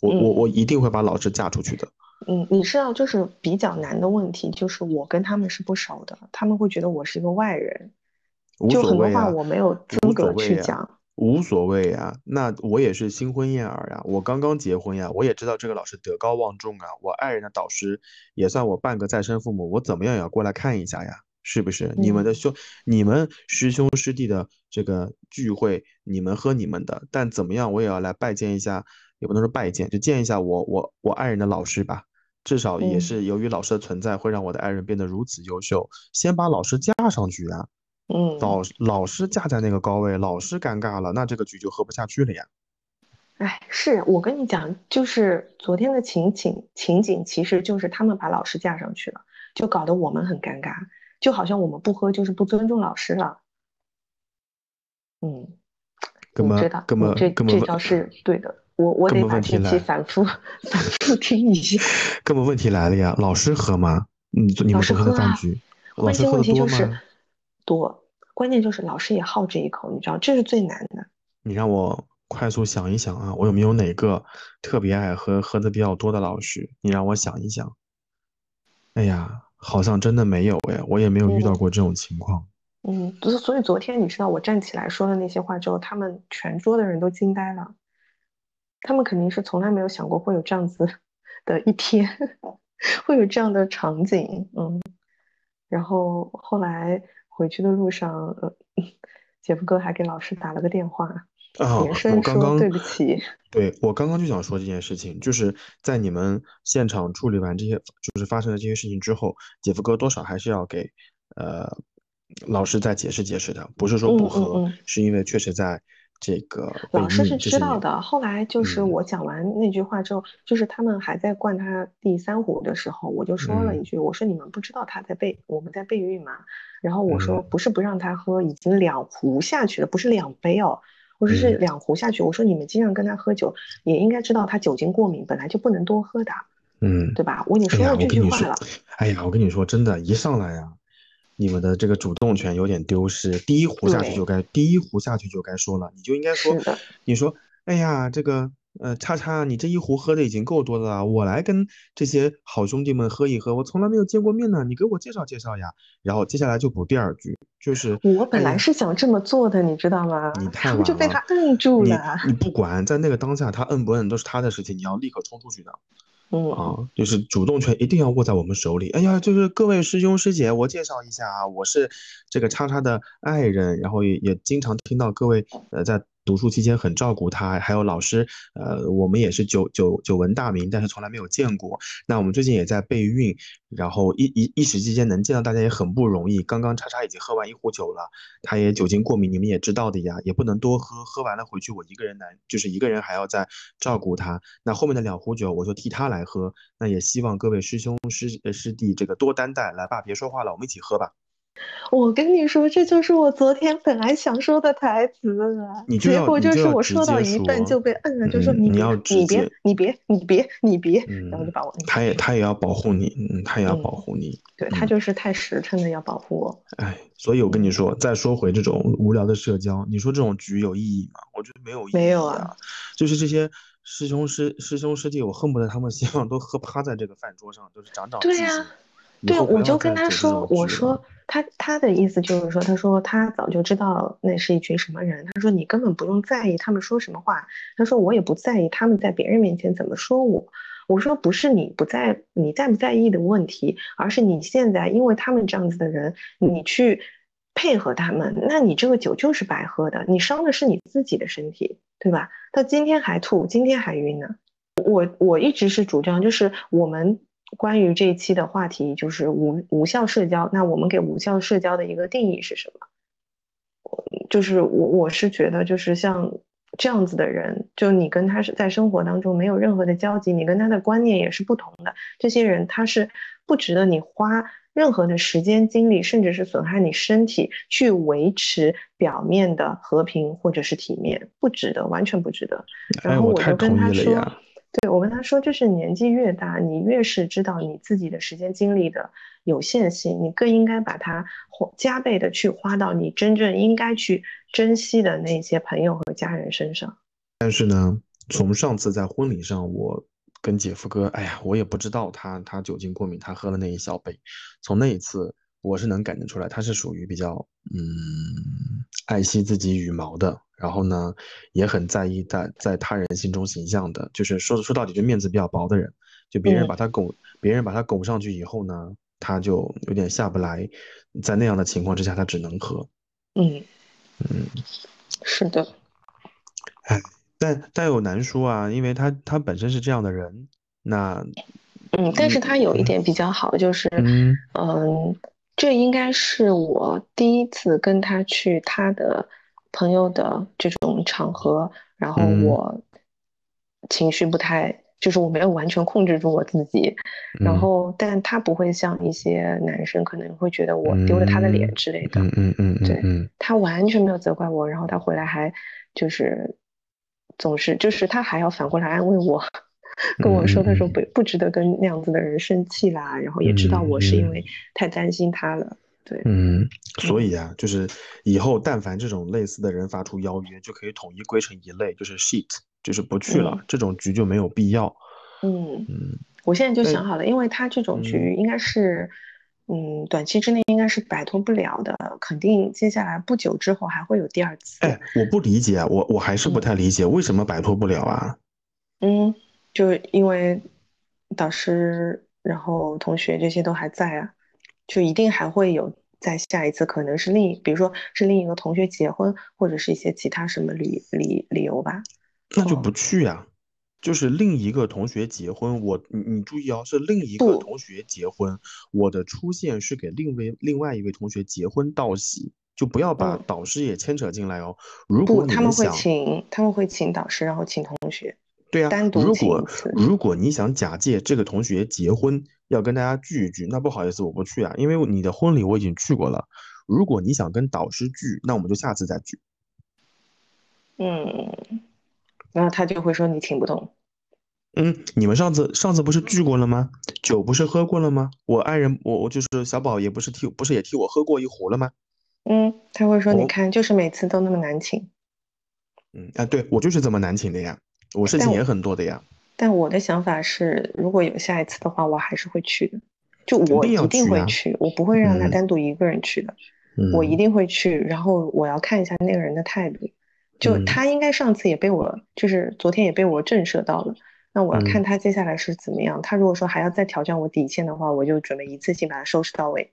我我我一定会把老师嫁出去的。嗯，你知道，就是比较难的问题，就是我跟他们是不熟的，他们会觉得我是一个外人，就很多话我没有资格去讲。无所谓呀，那我也是新婚燕尔呀，我刚刚结婚呀，我也知道这个老师德高望重啊，我爱人的导师也算我半个再生父母，我怎么样也要过来看一下呀，是不是？你们的兄，你们师兄师弟的这个聚会，你们喝你们的，但怎么样我也要来拜见一下。也不能说拜见，就见一下我我我爱人的老师吧，至少也是由于老师的存在，会让我的爱人变得如此优秀。先把老师架上去啊，嗯，老老师架在那个高位，老师尴尬了，那这个局就喝不下去了呀。哎，是我跟你讲，就是昨天的情景情景，其实就是他们把老师架上去了，就搞得我们很尴尬，就好像我们不喝就是不尊重老师了。嗯，我知道，这这招是对的。我我得把这期反复 <laughs> 反复听一下。<laughs> 根本问题来了呀，老师喝吗？你你们不喝的饭局，关键问题就是多，关键就是老师也好这一口，你知道这是最难的。你让我快速想一想啊，我有没有哪个特别爱喝、喝的比较多的老师？你让我想一想。哎呀，好像真的没有哎，我也没有遇到过这种情况。嗯，不是，所以昨天你知道我站起来说的那些话之后，他们全桌的人都惊呆了。他们肯定是从来没有想过会有这样子 <laughs> 的一天，<laughs> 会有这样的场景，嗯。然后后来回去的路上，呃，姐夫哥还给老师打了个电话，连声说对不起。对我刚刚就想说这件事情，就是在你们现场处理完这些，就是发生的这些事情之后，姐夫哥多少还是要给呃老师再解释解释的，不是说不喝，是因为确实在。这个老师是知道的。后来就是我讲完那句话之后，就是他们还在灌他第三壶的时候，我就说了一句：“我说你们不知道他在备，我们在备孕吗？”然后我说：“不是不让他喝，已经两壶下去了，不是两杯哦。”我说是两壶下去。我说你们经常跟他喝酒，也应该知道他酒精过敏，本来就不能多喝的，嗯，对吧？我已经说了这句话了。哎呀，我跟你说，真的，一上来呀。你们的这个主动权有点丢失，第一壶下去就该第一壶下去就该说了，你就应该说，你说，哎呀，这个呃，叉叉，你这一壶喝的已经够多的了，我来跟这些好兄弟们喝一喝，我从来没有见过面呢，你给我介绍介绍呀。然后接下来就补第二句，就是我本来是想这么做的，你知道吗？你 <laughs> 太晚了，就被他摁住了。你你不管在那个当下他摁不摁都是他的事情，你要立刻冲出去的。哦啊，就是主动权一定要握在我们手里。哎呀，就是各位师兄师姐，我介绍一下啊，我是这个叉叉的爱人，然后也也经常听到各位呃在。读书期间很照顾他，还有老师，呃，我们也是久久久闻大名，但是从来没有见过。那我们最近也在备孕，然后一一一时之间能见到大家也很不容易。刚刚叉叉已经喝完一壶酒了，他也酒精过敏，你们也知道的呀，也不能多喝，喝完了回去我一个人难，就是一个人还要再照顾他。那后面的两壶酒我就替他来喝，那也希望各位师兄师师弟这个多担待。来吧，别说话了，我们一起喝吧。我跟你说，这就是我昨天本来想说的台词啊，结果就是我说到一半就被摁了，就说你你要你别你别你别你别，然后就把我他也他也要保护你，嗯，他也要保护你，对他就是太实诚的要保护我。哎，所以我跟你说，再说回这种无聊的社交，你说这种局有意义吗？我觉得没有意义，没有啊，就是这些师兄师师兄师弟，我恨不得他们希望都喝趴在这个饭桌上，就是长长对呀。对，我就跟他说，我说他他的意思就是说，他说他早就知道那是一群什么人，他说你根本不用在意他们说什么话，他说我也不在意他们在别人面前怎么说我，我说不是你不在你在不在意的问题，而是你现在因为他们这样子的人，你去配合他们，那你这个酒就是白喝的，你伤的是你自己的身体，对吧？到今天还吐，今天还晕呢，我我一直是主张就是我们。关于这一期的话题就是无无效社交，那我们给无效社交的一个定义是什么？就是我我是觉得就是像这样子的人，就你跟他是在生活当中没有任何的交集，你跟他的观念也是不同的，这些人他是不值得你花任何的时间精力，甚至是损害你身体去维持表面的和平或者是体面，不值得，完全不值得。然后我就跟他说。对我跟他说，就是年纪越大，你越是知道你自己的时间精力的有限性，你更应该把它花加倍的去花到你真正应该去珍惜的那些朋友和家人身上。但是呢，从上次在婚礼上，我跟姐夫哥，哎呀，我也不知道他他酒精过敏，他喝了那一小杯，从那一次。我是能感觉出来，他是属于比较嗯爱惜自己羽毛的，然后呢也很在意在在他人心中形象的，就是说说到底就面子比较薄的人，就别人把他拱，别人把他拱上去以后呢，他就有点下不来，在那样的情况之下，他只能喝。嗯嗯，是的。哎，但但有难说啊，因为他他本身是这样的人，那嗯，但是他有一点比较好，就是嗯嗯。这应该是我第一次跟他去他的朋友的这种场合，然后我情绪不太，就是我没有完全控制住我自己，然后但他不会像一些男生可能会觉得我丢了他的脸之类的，嗯嗯嗯，对他完全没有责怪我，然后他回来还就是总是就是他还要反过来安慰我。跟我说，他说不不值得跟那样子的人生气啦，然后也知道我是因为太担心他了，对，嗯，所以啊，就是以后但凡这种类似的人发出邀约，就可以统一归成一类，就是 shit，就是不去了，这种局就没有必要。嗯嗯，我现在就想好了，因为他这种局应该是，嗯，短期之内应该是摆脱不了的，肯定接下来不久之后还会有第二次。哎，我不理解，我我还是不太理解，为什么摆脱不了啊？嗯。就因为导师，然后同学这些都还在啊，就一定还会有在下一次，可能是另，比如说是另一个同学结婚，或者是一些其他什么理理理由吧。那就不去呀，就是另一个同学结婚，我你你注意哦，是另一个同学结婚，我的出现是给另外另外一位同学结婚道喜，就不要把导师也牵扯进来哦。如果他们会请他们会请导师，然后请同学。对呀，如果如果你想假借这个同学结婚要跟大家聚一聚，那不好意思，我不去啊，因为你的婚礼我已经去过了。如果你想跟导师聚，那我们就下次再聚。嗯，然后他就会说你请不动。嗯，你们上次上次不是聚过了吗？酒不是喝过了吗？我爱人我我就是小宝也不是替不是也替我喝过一壶了吗？嗯，他会说你看就是每次都那么难请。嗯啊，对我就是这么难请的呀。我事情也很多的呀。但我的想法是，如果有下一次的话，我还是会去的。就我一定会去，我不会让他单独一个人去的。我一定会去，然后我要看一下那个人的态度。就他应该上次也被我，就是昨天也被我震慑到了。那我要看他接下来是怎么样。他如果说还要再挑战我底线的话，我就准备一次性把他收拾到位。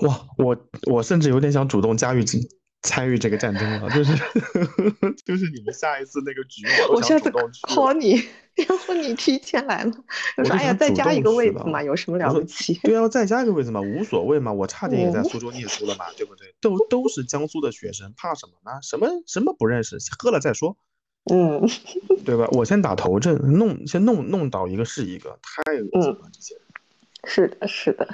哇，我我甚至有点想主动加入参与这个战争了，就是 <laughs> 就是你们下一次那个局，我下次 call 你，然后你提前来了，我说哎呀，再加一个位子嘛，有什么了不起？对啊，再加一个位子嘛，无所谓嘛，我差点也在苏州念书了嘛，对不对？都都是江苏的学生，怕什么呢？什么什么不认识，喝了再说。<laughs> 嗯，对吧？我先打头阵，弄先弄弄倒一个是一个，太恶心了这些人。是的，是的。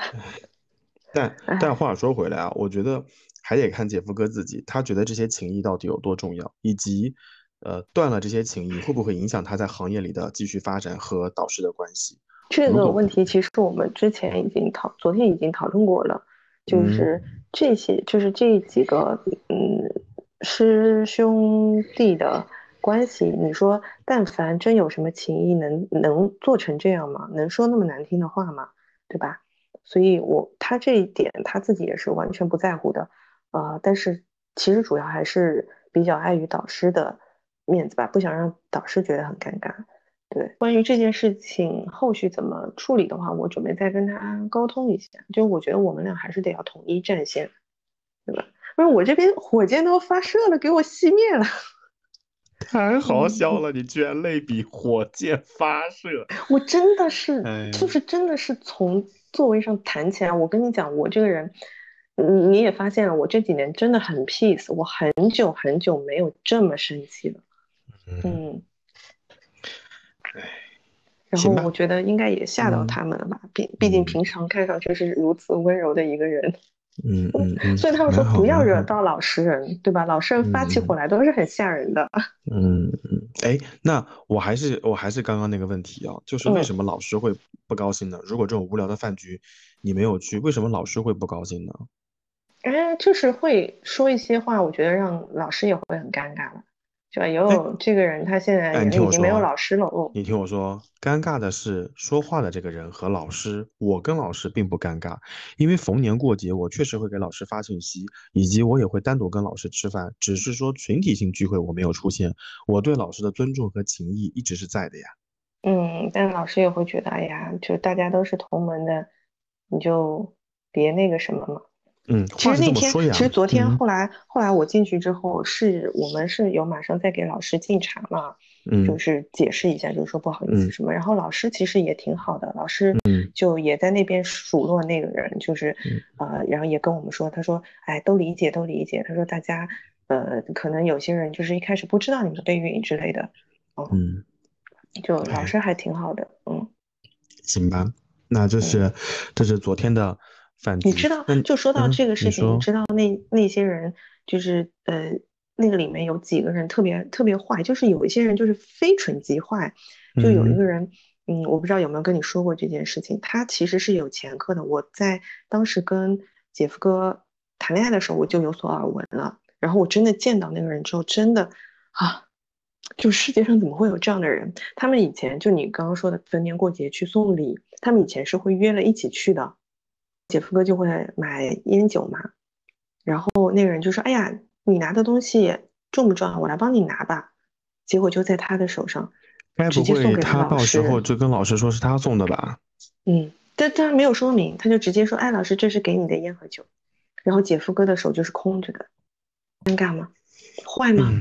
但但话说回来啊，我觉得还得看姐夫哥自己，他觉得这些情谊到底有多重要，以及呃断了这些情谊会不会影响他在行业里的继续发展和导师的关系。这个问题其实我们之前已经讨，昨天已经讨论过了，就是这些，就是这几个嗯师兄弟的。关系，你说，但凡真有什么情谊，能能做成这样吗？能说那么难听的话吗？对吧？所以，我他这一点他自己也是完全不在乎的，呃，但是其实主要还是比较碍于导师的面子吧，不想让导师觉得很尴尬。对，关于这件事情后续怎么处理的话，我准备再跟他沟通一下。就我觉得我们俩还是得要统一战线，对吧？不是我这边火箭都发射了，给我熄灭了。<laughs> 太好 <laughs> 笑了！你居然类比火箭发射，我真的是，就是真的是从座位上弹起来。我跟你讲，我这个人，你你也发现了，我这几年真的很 peace，我很久很久没有这么生气了。嗯，然后我觉得应该也吓到他们了吧？毕毕竟平常看上去是如此温柔的一个人。嗯嗯嗯，<laughs> 所以他们说不要惹到老实人，对吧？老实人发起火来都是很吓人的。嗯 <laughs> 嗯，哎，那我还是我还是刚刚那个问题啊，就是为什么老师会不高兴呢？如果这种无聊的饭局你没有去，为什么老师会不高兴呢？哎，就是会说一些话，我觉得让老师也会很尴尬了。就有这个人，他现在已经没有老师了。你听我说，尴尬的是说话的这个人和老师。我跟老师并不尴尬，因为逢年过节，我确实会给老师发信息，以及我也会单独跟老师吃饭。只是说群体性聚会我没有出现，我对老师的尊重和情谊一直是在的呀。嗯，但老师也会觉得，哎呀，就大家都是同门的，你就别那个什么嘛。嗯，其实那天，其实昨天后来后来我进去之后，是我们是有马上再给老师敬茶嘛，嗯，就是解释一下，就是说不好意思什么。然后老师其实也挺好的，老师就也在那边数落那个人，就是呃，然后也跟我们说，他说，哎，都理解，都理解。他说大家呃，可能有些人就是一开始不知道你们备孕之类的，嗯，就老师还挺好的，嗯，行吧，那这是这是昨天的。你知道，就说到这个事情，你知道那那些人就是呃，那个里面有几个人特别特别坏，就是有一些人就是非蠢即坏。就有一个人，嗯，我不知道有没有跟你说过这件事情。他其实是有前科的。我在当时跟姐夫哥谈恋爱的时候，我就有所耳闻了。然后我真的见到那个人之后，真的啊，就世界上怎么会有这样的人？他们以前就你刚刚说的逢年过节去送礼，他们以前是会约了一起去的。姐夫哥就会买烟酒嘛，然后那个人就说：“哎呀，你拿的东西重不重？我来帮你拿吧。”结果就在他的手上，该不会他。到时候就跟老师说是他送的吧？嗯，但他没有说明，他就直接说：“哎，老师，这是给你的烟和酒。”然后姐夫哥的手就是空着的，尴尬吗？坏吗？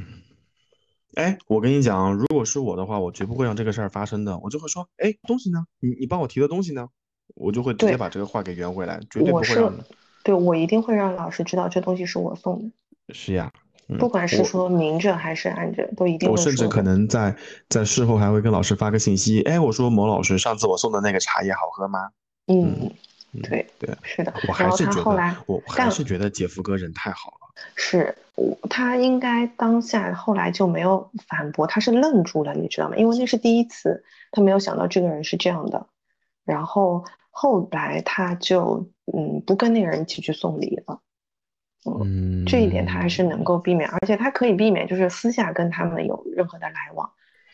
哎，我跟你讲，如果是我的话，我绝不会让这个事儿发生的。我就会说：“哎，东西呢？你你帮我提的东西呢？”我就会直接把这个话给圆回来，绝对不会让。对，我一定会让老师知道这东西是我送的。是呀，不管是说明着还是暗着，都一定。我甚至可能在在事后还会跟老师发个信息，哎，我说某老师，上次我送的那个茶叶好喝吗？嗯，对对，是的。我还是觉得，我还是觉得姐夫哥人太好了。是，他应该当下后来就没有反驳，他是愣住了，你知道吗？因为那是第一次，他没有想到这个人是这样的，然后。后来他就嗯不跟那个人一起去送礼了，嗯，这一点他还是能够避免，而且他可以避免就是私下跟他们有任何的来往。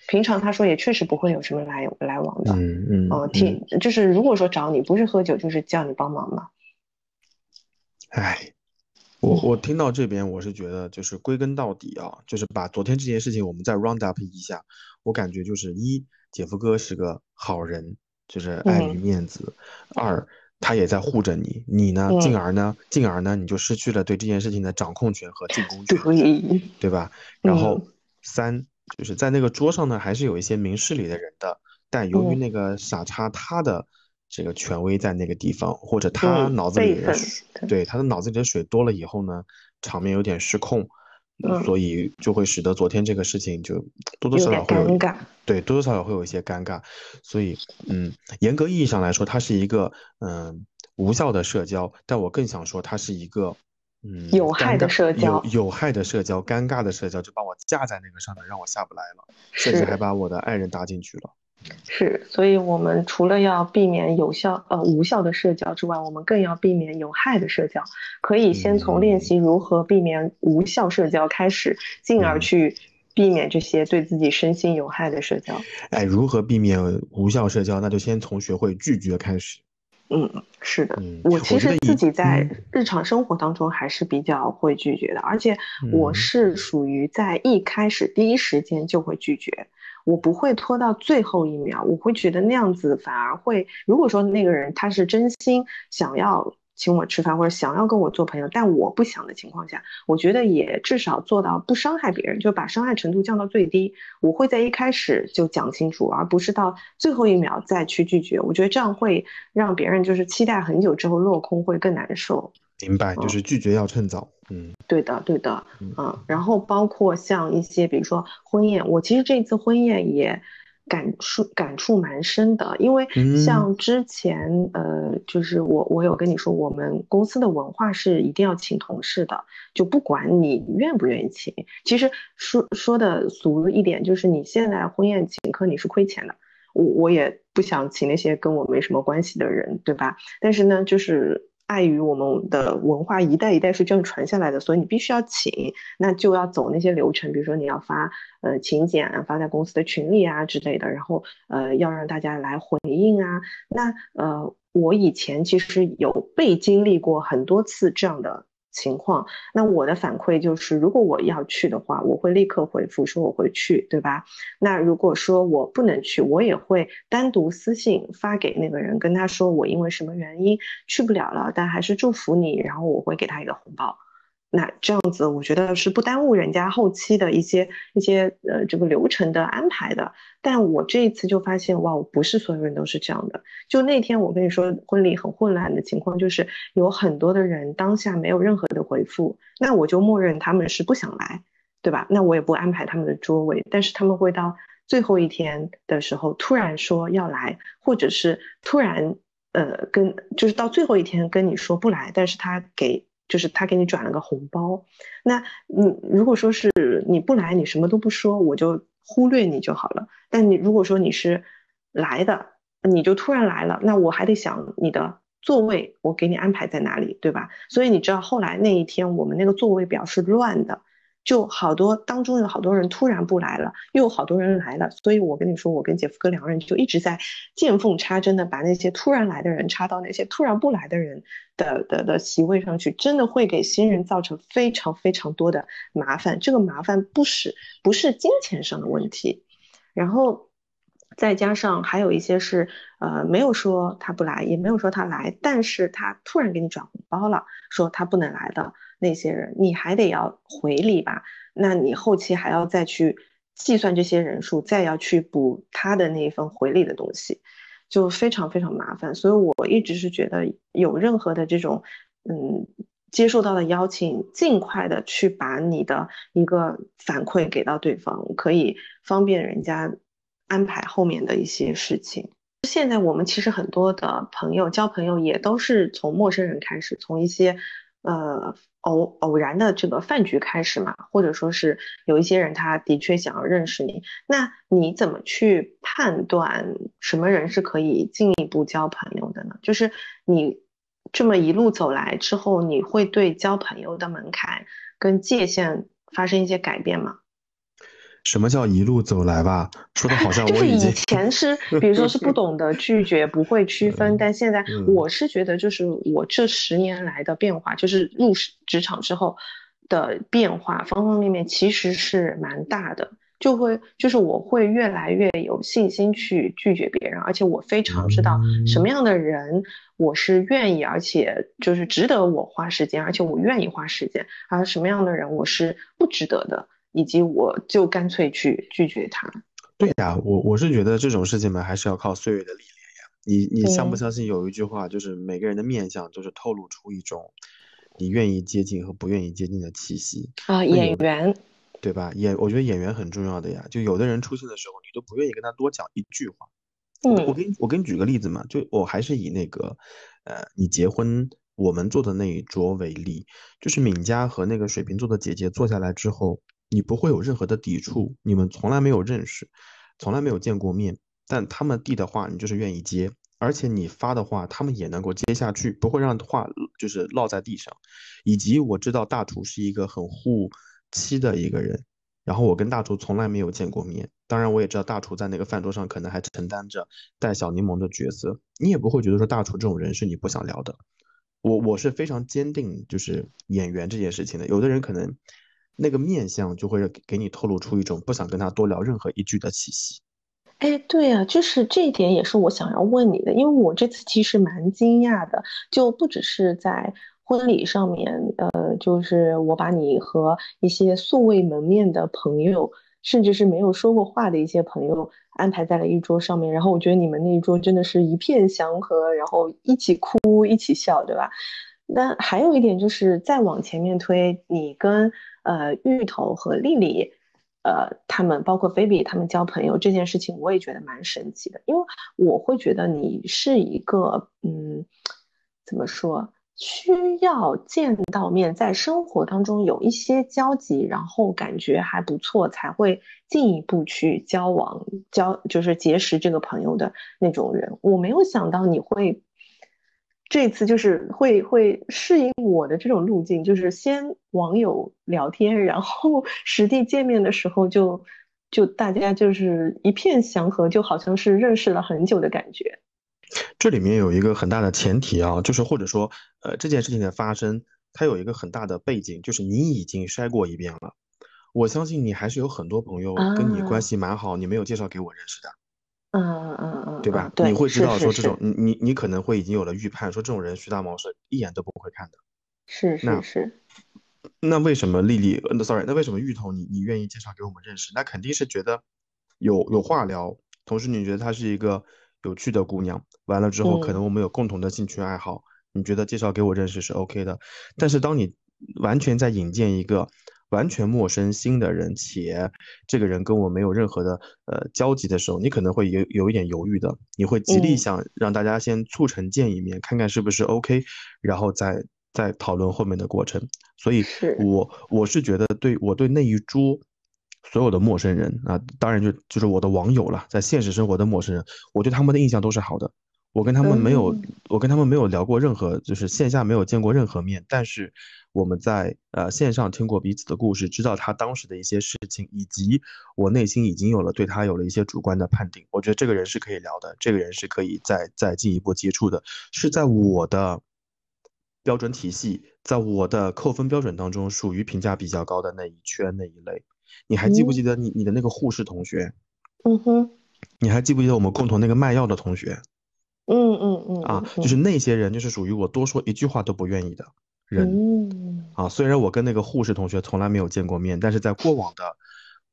平常他说也确实不会有什么来来往的。嗯嗯。哦，挺就是如果说找你不是喝酒就是叫你帮忙嘛。哎，我我听到这边我是觉得就是归根到底啊，就是把昨天这件事情我们再 round up 一下，我感觉就是一姐夫哥是个好人，就是碍于面子；二。他也在护着你，你呢？进而呢？进而呢？你就失去了对这件事情的掌控权和进攻权，对对吧？然后三就是在那个桌上呢，还是有一些明事理的人的，但由于那个傻叉他的这个权威在那个地方，或者他脑子里的对他的脑子里的水多了以后呢，场面有点失控。所以就会使得昨天这个事情就多多少少会有尴尬，对，多多少少会有一些尴尬。所以，嗯，严格意义上来说，它是一个嗯无效的社交，但我更想说，它是一个嗯有害的社交，有有害的社交，尴尬的社交，就把我架在那个上面，让我下不来了，甚至还把我的爱人搭进去了。是，所以我们除了要避免有效呃无效的社交之外，我们更要避免有害的社交。可以先从练习如何避免无效社交开始，进而去避免这些对自己身心有害的社交。哎，如何避免无效社交？那就先从学会拒绝开始。嗯，是的，我其实自己在日常生活当中还是比较会拒绝的，而且我是属于在一开始第一时间就会拒绝。我不会拖到最后一秒，我会觉得那样子反而会。如果说那个人他是真心想要请我吃饭或者想要跟我做朋友，但我不想的情况下，我觉得也至少做到不伤害别人，就把伤害程度降到最低。我会在一开始就讲清楚，而不是到最后一秒再去拒绝。我觉得这样会让别人就是期待很久之后落空，会更难受。明白，就是拒绝要趁早。嗯，对的，对的，嗯，然后包括像一些，比如说婚宴，我其实这次婚宴也感触感触蛮深的，因为像之前，呃，就是我我有跟你说，我们公司的文化是一定要请同事的，就不管你愿不愿意请，其实说说的俗一点，就是你现在婚宴请客你是亏钱的，我我也不想请那些跟我没什么关系的人，对吧？但是呢，就是。碍于我们的文化一代一代是这样传下来的，所以你必须要请，那就要走那些流程，比如说你要发呃请柬啊，发在公司的群里啊之类的，然后呃要让大家来回应啊。那呃我以前其实有被经历过很多次这样的。情况，那我的反馈就是，如果我要去的话，我会立刻回复说我会去，对吧？那如果说我不能去，我也会单独私信发给那个人，跟他说我因为什么原因去不了了，但还是祝福你，然后我会给他一个红包。那这样子，我觉得是不耽误人家后期的一些一些呃这个流程的安排的。但我这一次就发现，哇，不是所有人都是这样的。就那天我跟你说婚礼很混乱的情况，就是有很多的人当下没有任何的回复，那我就默认他们是不想来，对吧？那我也不安排他们的桌位，但是他们会到最后一天的时候突然说要来，或者是突然呃跟就是到最后一天跟你说不来，但是他给。就是他给你转了个红包，那你如果说是你不来，你什么都不说，我就忽略你就好了。但你如果说你是来的，你就突然来了，那我还得想你的座位，我给你安排在哪里，对吧？所以你知道后来那一天我们那个座位表是乱的。就好多当中有好多人突然不来了，又有好多人来了，所以我跟你说，我跟姐夫哥两个人就一直在见缝插针的把那些突然来的人插到那些突然不来的人的的的席位上去，真的会给新人造成非常非常多的麻烦。这个麻烦不是不是金钱上的问题，然后再加上还有一些是呃没有说他不来，也没有说他来，但是他突然给你转红包了，说他不能来的。那些人，你还得要回礼吧？那你后期还要再去计算这些人数，再要去补他的那一份回礼的东西，就非常非常麻烦。所以我一直是觉得，有任何的这种，嗯，接受到的邀请，尽快的去把你的一个反馈给到对方，可以方便人家安排后面的一些事情。现在我们其实很多的朋友交朋友也都是从陌生人开始，从一些。呃，偶偶然的这个饭局开始嘛，或者说是有一些人他的确想要认识你，那你怎么去判断什么人是可以进一步交朋友的呢？就是你这么一路走来之后，你会对交朋友的门槛跟界限发生一些改变吗？什么叫一路走来吧？说的好像就是以我已经前是，比如说是不懂得拒绝，不会区分，但现在嗯我是觉得，就是我这十年来的变化，就是入职职场之后的变化，方方面面其实是蛮大的。就会就是我会越来越有信心去拒绝别人，而且我非常知道什么样的人我是愿意，而且就是值得我花时间，而且我愿意花时间，而什么样的人我是不值得的，以及我就干脆去拒绝他。对呀，我我是觉得这种事情嘛，还是要靠岁月的历练呀。你你相不相信有一句话，就是每个人的面相就是透露出一种你愿意接近和不愿意接近的气息，啊，演员，对吧？演我觉得演员很重要的呀，就有的人出现的时候，你都不愿意跟他多讲一句话。嗯我嗯给你我给你举个例子嘛，就我还是以那个呃，你结婚我们做的那一桌为例，就是敏佳和那个水瓶座的姐姐坐下来之后，你不会有任何的抵触，你们从来没有认识，从来没有见过面，但他们递的话你就是愿意接，而且你发的话他们也能够接下去，不会让话就是落在地上。以及我知道大厨是一个很护妻的一个人，然后我跟大厨从来没有见过面，当然我也知道大厨在那个饭桌上可能还承担着带小柠檬的角色，你也不会觉得说大厨这种人是你不想聊的。我我是非常坚定就是演员这件事情的，有的人可能那个面相就会给你透露出一种不想跟他多聊任何一句的气息。哎，对啊，就是这一点也是我想要问你的，因为我这次其实蛮惊讶的，就不只是在婚礼上面，呃，就是我把你和一些素未谋面的朋友，甚至是没有说过话的一些朋友安排在了一桌上面，然后我觉得你们那一桌真的是一片祥和，然后一起哭，一起笑，对吧？那还有一点就是再往前面推，你跟呃芋头和丽丽。呃，他们包括菲比他们交朋友这件事情，我也觉得蛮神奇的，因为我会觉得你是一个，嗯，怎么说，需要见到面，在生活当中有一些交集，然后感觉还不错，才会进一步去交往，交就是结识这个朋友的那种人。我没有想到你会。这次就是会会适应我的这种路径，就是先网友聊天，然后 <laughs> 实地见面的时候就就大家就是一片祥和，就好像是认识了很久的感觉。这里面有一个很大的前提啊，就是或者说，呃，这件事情的发生，它有一个很大的背景，就是你已经筛过一遍了。我相信你还是有很多朋友跟你关啊系蛮好，你没有介绍给我认识的。嗯嗯嗯，对吧？对，你会知是是道说这种，是你你你可能会已经有了预判，说这种人徐大毛是一眼都不会看的。是那是是，那为什么丽丽，那，sorry，那为什么芋头你你愿意介绍给我们认识？那肯定是觉得有有话聊，同时你觉得她是一个有趣的姑娘。完了之后，可能嗯我们有共同的兴趣爱好，你觉得介绍给我认识是 OK 的。但是当你完全在引荐一个完全陌生新的人，且这个人跟我没有任何的呃交集的时候，你可能会有有一点犹豫的，你会极力嗯想让大家先促成见一面，看看是不是 OK，然后再再讨论后面的过程。所以是我我是觉得对我对那一桌所有的陌生人啊，当然就就是我的网友了，在现实生活的陌生人，我对他们的印象都是好的。我跟他们没有，嗯我跟他们没有聊过任何，就是线下没有见过任何面，但是我们在呃线上听过彼此的故事，知道他当时的一些事情，以及我内心已经有了对他有了一些主观的判定。我觉得这个人是可以聊的，这个人是可以再再进一步接触的，是在我的标准体系，在我的扣分标准当中属于评价比较高的那一圈那一类。你还记不记得你你的那个护士同学？嗯哼，你还记不记得我们共同那个卖药的同学？嗯嗯嗯啊，嗯就是那些人，就是属于我多说一句话都不愿意的人嗯啊。虽然我跟那个护士同学从来没有见过面，但是在过往的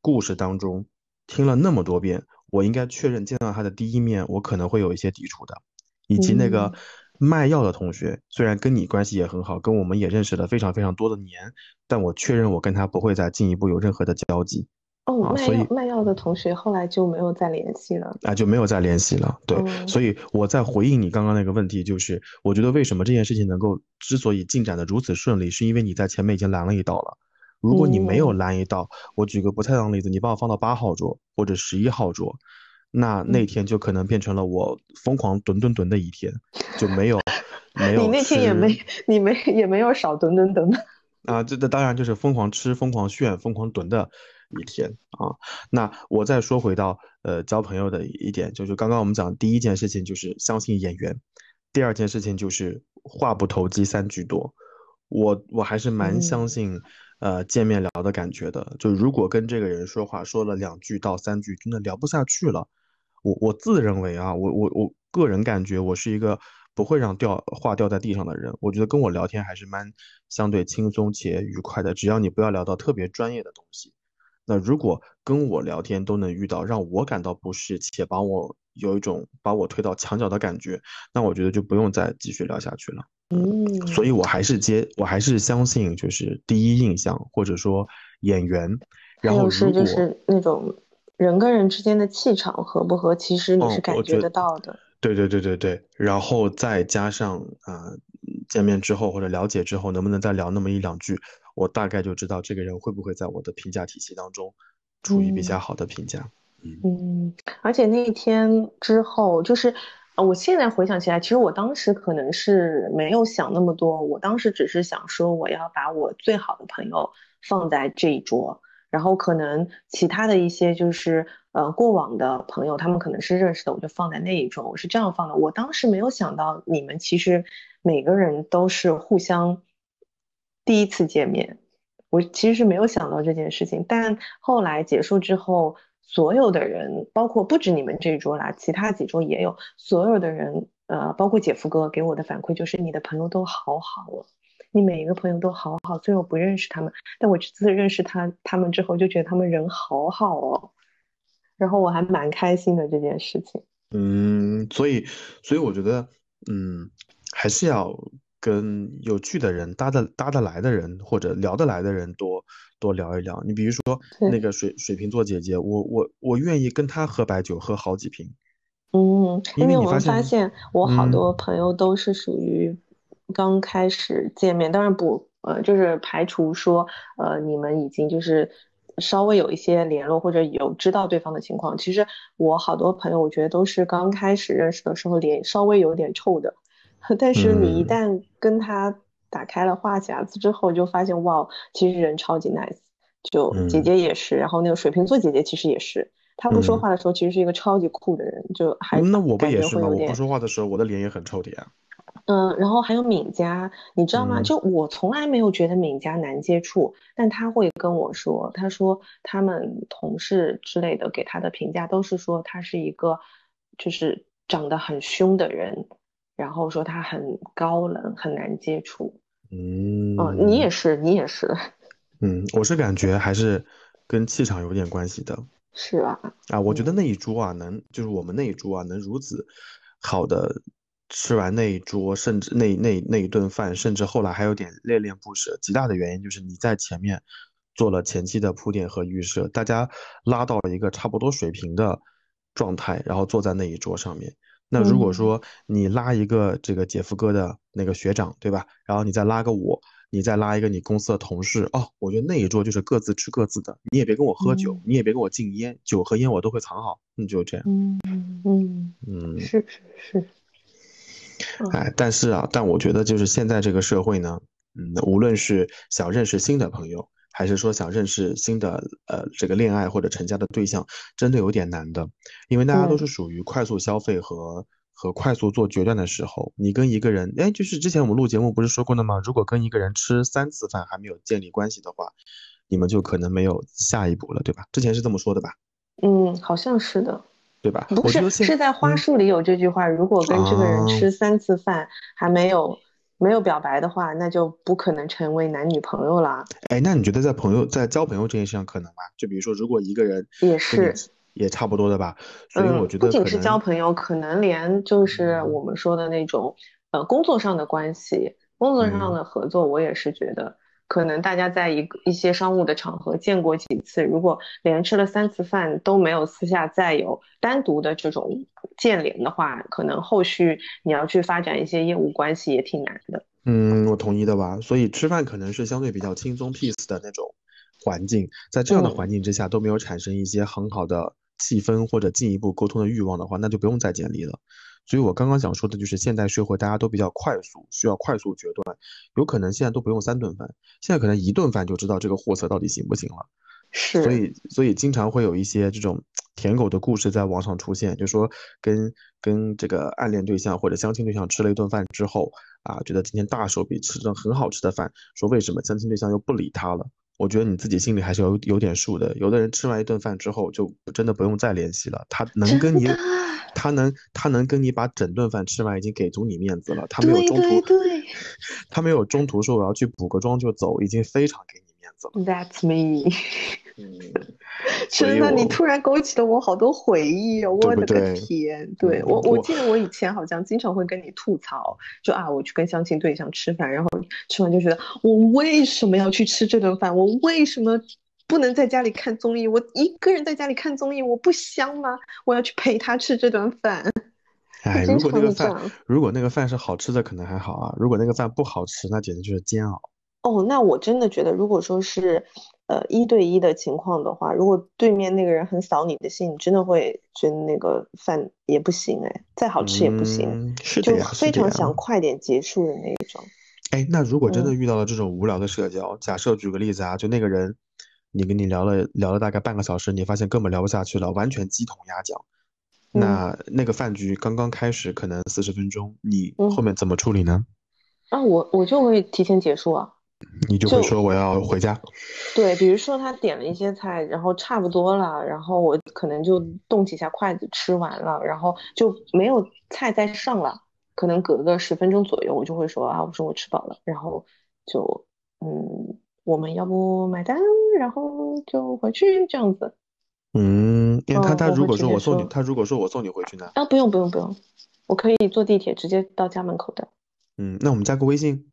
故事当中听了那么多遍，我应该确认见到他的第一面，我可能会有一些抵触的。以及那个嗯卖药的同学，虽然跟你关系也很好，跟我们也认识了非常非常多的年，但我确认我跟他不会再进一步有任何的交集哦，所以卖药的同学后来就没有再联系了。啊，就没有再联系了。对，嗯所以我在回应你刚刚那个问题，就是我觉得为什么这件事情能够之所以进展的如此顺利，是因为你在前面已经拦了一道了。如果你没有嗯拦一道，我举个不恰当的例子，你把我放到八号桌或者十一号桌，那那嗯天就可能变成了我疯狂蹲蹲蹲的一天，就没有 <laughs> 没有你那天也没，你没也没有少蹲蹲蹲的。啊，这这当然就是疯狂吃、疯狂炫、疯狂囤的一天啊。那我再说回到呃交朋友的一点，就是刚刚我们讲第一件事情就是相信眼缘，第二件事情就是话不投机三句多。我我还是蛮相信呃见面聊的感觉的，就如果跟这个人说话说了两句到三句，真的聊不下去了，我我自认为啊，我我我个人感觉我是一个。不会让掉话掉在地上的人，我觉得跟我聊天还是蛮相对轻松且愉快的。只要你不要聊到特别专业的东西，那如果跟我聊天都能遇到让我感到不适且把我有一种把我推到墙角的感觉，那我觉得就不用再继续聊下去了。嗯，所以我还是接，我还是相信就是第一印象或者说眼缘。然后是就是那种人跟人之间的气场合不合，其实你是感觉得到的。对对对对对，然后再加上啊，见面之后或者了解之后，能不能再聊那么一两句，我大概就知道这个人会不会在我的评价体系当中处于比较好的评价。嗯，而且那一天之后，就是我现在回想起来，其实我当时可能是没有想那么多，我当时只是想说，我要把我最好的朋友放在这一桌。然后可能其他的一些就是呃过往的朋友，他们可能是认识的，我就放在那一桌，我是这样放的。我当时没有想到你们其实每个人都是互相第一次见面，我其实是没有想到这件事情。但后来结束之后，所有的人，包括不止你们这一桌啦，其他几桌也有，所有的人，呃，包括姐夫哥给我的反馈就是你的朋友都好好哦。你每一个朋友都好好，虽然我不认识他们，但我这次认识他他们之后，就觉得他们人好好哦，然后我还蛮开心的这件事情。嗯，所以所以我觉得，嗯，还是要跟有趣的人搭的搭得来的人或者聊得来的人多多聊一聊。你比如说那个水水瓶座姐姐，我我我愿意跟她喝白酒，喝好几瓶。嗯，因为我们发现我好多朋友都是属于。刚开始见面，当然不，呃，就是排除说，呃，你们已经就是稍微有一些联络或者有知道对方的情况。其实我好多朋友，我觉得都是刚开始认识的时候脸稍微有点臭的，<laughs> 但是你一旦跟他打开了话匣子之后，就发现哇，其实人超级 nice。就姐姐也是，然后那个水瓶座姐姐其实也是，她不说话的时候其实是一个超级酷的人，就还那我不也是吗？我不说话的时候，我的脸也很臭的呀。嗯，然后还有敏佳，你知道吗？就我从来没有觉得敏佳难接触，但她会跟我说，她说他们同事之类的给她的评价都是说她是一个就是长得很凶的人，然后说他很高冷，很难接触。嗯，嗯，你也是，你也是。<laughs> 嗯，我是感觉还是跟气场有点关系的。是啊。啊，我觉得那一桌啊，能就是我们那一桌啊，能如此好的。吃完那一桌，甚至那那那一顿饭，甚至后来还有点恋恋不舍。极大的原因就是你在前面做了前期的铺垫和预设，大家拉到了一个差不多水平的状态，然后坐在那一桌上面。那如果说你拉一个这个姐夫哥的那个学长，对吧？然后你再拉个我，你再拉一个你公司的同事，哦，我觉得那一桌就是各自吃各自的，你也别跟我喝酒，你也别跟我禁烟，酒和烟我都会藏好，那就这样。嗯嗯嗯，是是是。哎，但是啊，但我觉得就是现在这个社会呢，嗯，无论是想认识新的朋友，还是说想认识新的呃这个恋爱或者成家的对象，真的有点难的，因为大家都是属于快速消费和和快速做决断的时候。你跟一个人，哎，就是之前我们录节目不是说过的吗？如果跟一个人吃三次饭还没有建立关系的话，你们就可能没有下一步了，对吧？之前是这么说的吧？嗯，好像是的。对吧？不是，是在花束里有这句话。如果跟这个人吃三次饭还没有没有表白的话，那就不可能成为男女朋友了。哎，那你觉得在朋友在交朋友这件事上可能吗？就比如说，如果一个人也是也差不多的吧。所以我觉得不仅是交朋友，可能连就是我们说的那种呃工作上的关系、工作上的合作，我也是觉得。可能大家在一个一些商务的场合见过几次，如果连吃了三次饭都没有私下再有单独的这种建联的话，可能后续你要去发展一些业务关系也挺难的。嗯，我同意的吧。所以吃饭可能是相对比较轻松 peace 的那种环境，在这样的环境之下都没有产生一些很好的气氛或者进一步沟通的欲望的话，那就不用再建立了。所以我刚刚想说的就是现代社会大家都比较快速，需要快速决断，有可能现在都不用三顿饭，现在可能一顿饭就知道这个货色到底行不行了。是，所以所以经常会有一些这种舔狗的故事在网上出现，就说跟跟这个暗恋对象或者相亲对象吃了一顿饭之后啊，觉得今天大手笔吃顿很好吃的饭，说为什么相亲对象又不理他了？我觉得你自己心里还是有有点数的。有的人吃完一顿饭之后就真的不用再联系了，他能跟你，他能他能跟你把整顿饭吃完，已经给足你面子了。他没有中途，他没有中途说我要去补个妆就走，已经非常给你面子了。That's me。<laughs> 真的，你突然勾起了我好多回忆哦！我的个天，对我，我记得我以前好像经常会跟你吐槽，就啊，我去跟相亲对象吃饭，然后吃完就觉得我为什么要去吃这顿饭？我为什么不能在家里看综艺？我一个人在家里看综艺，我不香吗？我要去陪他吃这顿饭。哎，如果那个饭，如果那个饭是好吃的，可能还好啊；如果那个饭不好吃，那简直就是煎熬。哦，那我真的觉得，如果说是，呃，一对一的情况的话，如果对面那个人很扫你的兴，你真的会觉得那个饭也不行哎，再好吃也不行，是就非常想快点结束的那一种。哎，那如果真的遇到了这种无聊的社交，假设举个例子啊，就那个人，你跟你聊了聊了大概半个小时，你发现根本聊不下去了，完全鸡同鸭讲，那那个饭局刚刚开始，可能四十分钟，你后面怎么处理呢？啊，我我就会提前结束啊。你就会说我要回家，对，比如说他点了一些菜，然后差不多了，然后我可能就动几下筷子吃完了，然后就没有菜再上了，可能隔个十分钟左右，我就会说啊，我说我吃饱了，然后就嗯，我们要不买单，然后就回去这样子。嗯，因为他他如果说我送你，他如果说我送你回去呢？啊，不用不用不用，我可以坐地铁直接到家门口的。嗯，那我们加个微信。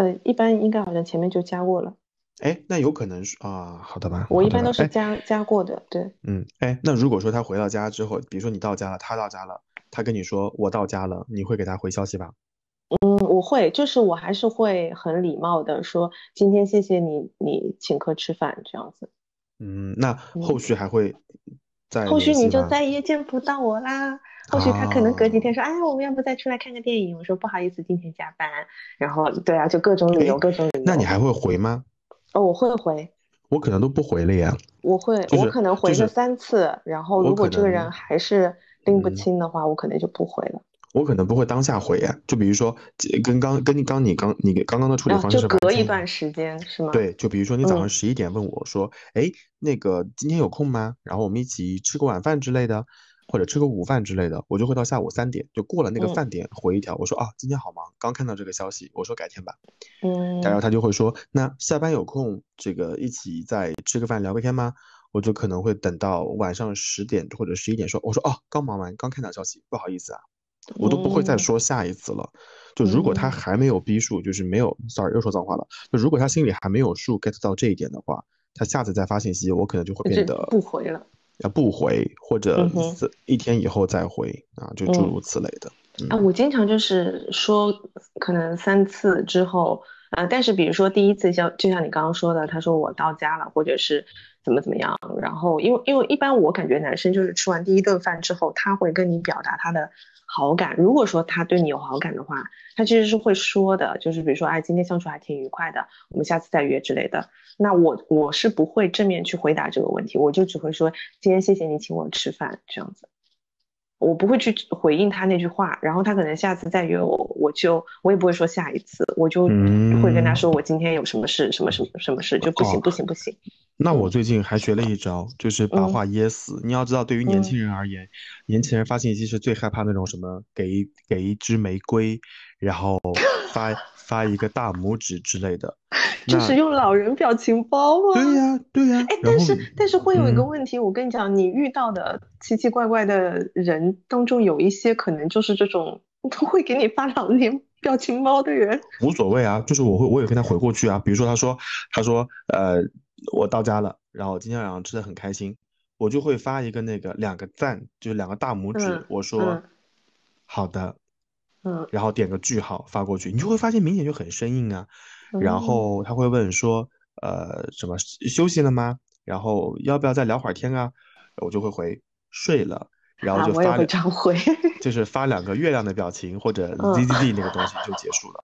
呃，一般应该好像前面就加过了。哎，那有可能是啊，好的吧。我一般都是加加过的，对。嗯，哎，那如果说他回到家之后，比如说你到家了，他到家了，他跟你说我到家了，你会给他回消息吧？嗯，我会，就是我还是会很礼貌的说今天谢谢你，你请客吃饭这样子。嗯，那后续还会再后续你就再也见不到我啦。或许他可能隔几天说，哎，我们要不再出来看个电影？我说不好意思，今天加班。然后，对啊，就各种理由，各种理由。那你还会回吗？哦，我会回。我可能都不回了呀。我会，我可能回个三次。然后，如果这个人还是拎不清的话，我可能就不回了。我可能不会当下回呀。就比如说，跟刚跟你刚你刚你刚刚的处理方式，就隔一段时间是吗？对，就比如说你早上十一点问我说，哎，那个今天有空吗？然后我们一起吃个晚饭之类的。或者吃个午饭之类的，我就会到下午三点就过了那个饭点回一条，我说啊今天好忙，刚看到这个消息，我说改天吧。嗯，然后他就会说那下班有空这个一起再吃个饭聊个天吗？我就可能会等到晚上十点或者十一点说，我说哦刚忙完刚看到消息，不好意思啊，我都不会再说下一次了。就如果他还没有逼数，就是没有，sorry 又说脏话了。就如果他心里还没有数 get 到这一点的话，他下次再发信息，我可能就会变得不回了。啊不回，或者一天以后再回啊，就诸如此类的。啊，我经常就是说，可能三次之后啊，但是比如说第一次像就像你刚刚说的，他说我到家了，或者是怎么怎么样，然后因为因为一般我感觉男生就是吃完第一顿饭之后，他会跟你表达他的好感。如果说他对你有好感的话，他其实是会说的，就是比如说哎，今天相处还挺愉快的，我们下次再约之类的。那我我是不会正面去回答这个问题，我就只会说今天谢谢你请我吃饭这样子，我不会去回应他那句话，然后他可能下次再约我，我就我也不会说下一次，我就会跟他说我今天有什么事，什么什么什么事就不行不行不行。那我最近还学了一招，就是把话噎死。你要知道，对于年轻人而言，年轻人发信息是最害怕那种什么给给一支玫瑰，然后发。<laughs> 发一个大拇指之类的，就是用老人表情包吗？对呀，对呀。哎，但是但是会有一个问题，我跟你讲，你遇到的奇奇怪怪的人当中，有一些可能就是这种 <laughs> 会给你发老年表情包的人。无所谓啊，就是我会我也跟他回过去啊。比如说他说他说呃我到家了，然后今天晚上吃的很开心，我就会发一个那个两个赞，就是两个大拇指，我说好的。嗯，然后点个句号发过去，你就会发现明显就很生硬啊。然后他会问说，呃，什么休息了吗？然后要不要再聊会儿天啊？我就会回睡了。然后就发两回，就 <laughs> 是发两个月亮的表情或者 ZZD 那个东西就结束了。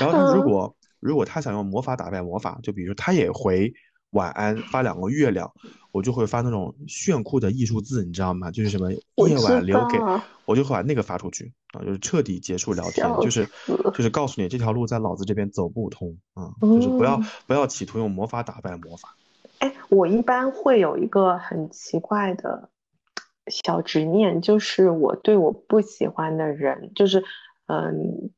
然后他如果如果他想用魔法打败魔法，就比如他也回晚安发两个月亮，我就会发那种炫酷的艺术字，你知道吗？就是什么 <laughs> 夜晚留给，我就会把那个发出去啊，就是彻底结束聊天，就是就是告诉你这条路在老子这边走不通啊，就是不要不要企图用魔法打败魔法。哎，我一般会有一个很奇怪的小执念，就是我对我不喜欢的人，就是嗯，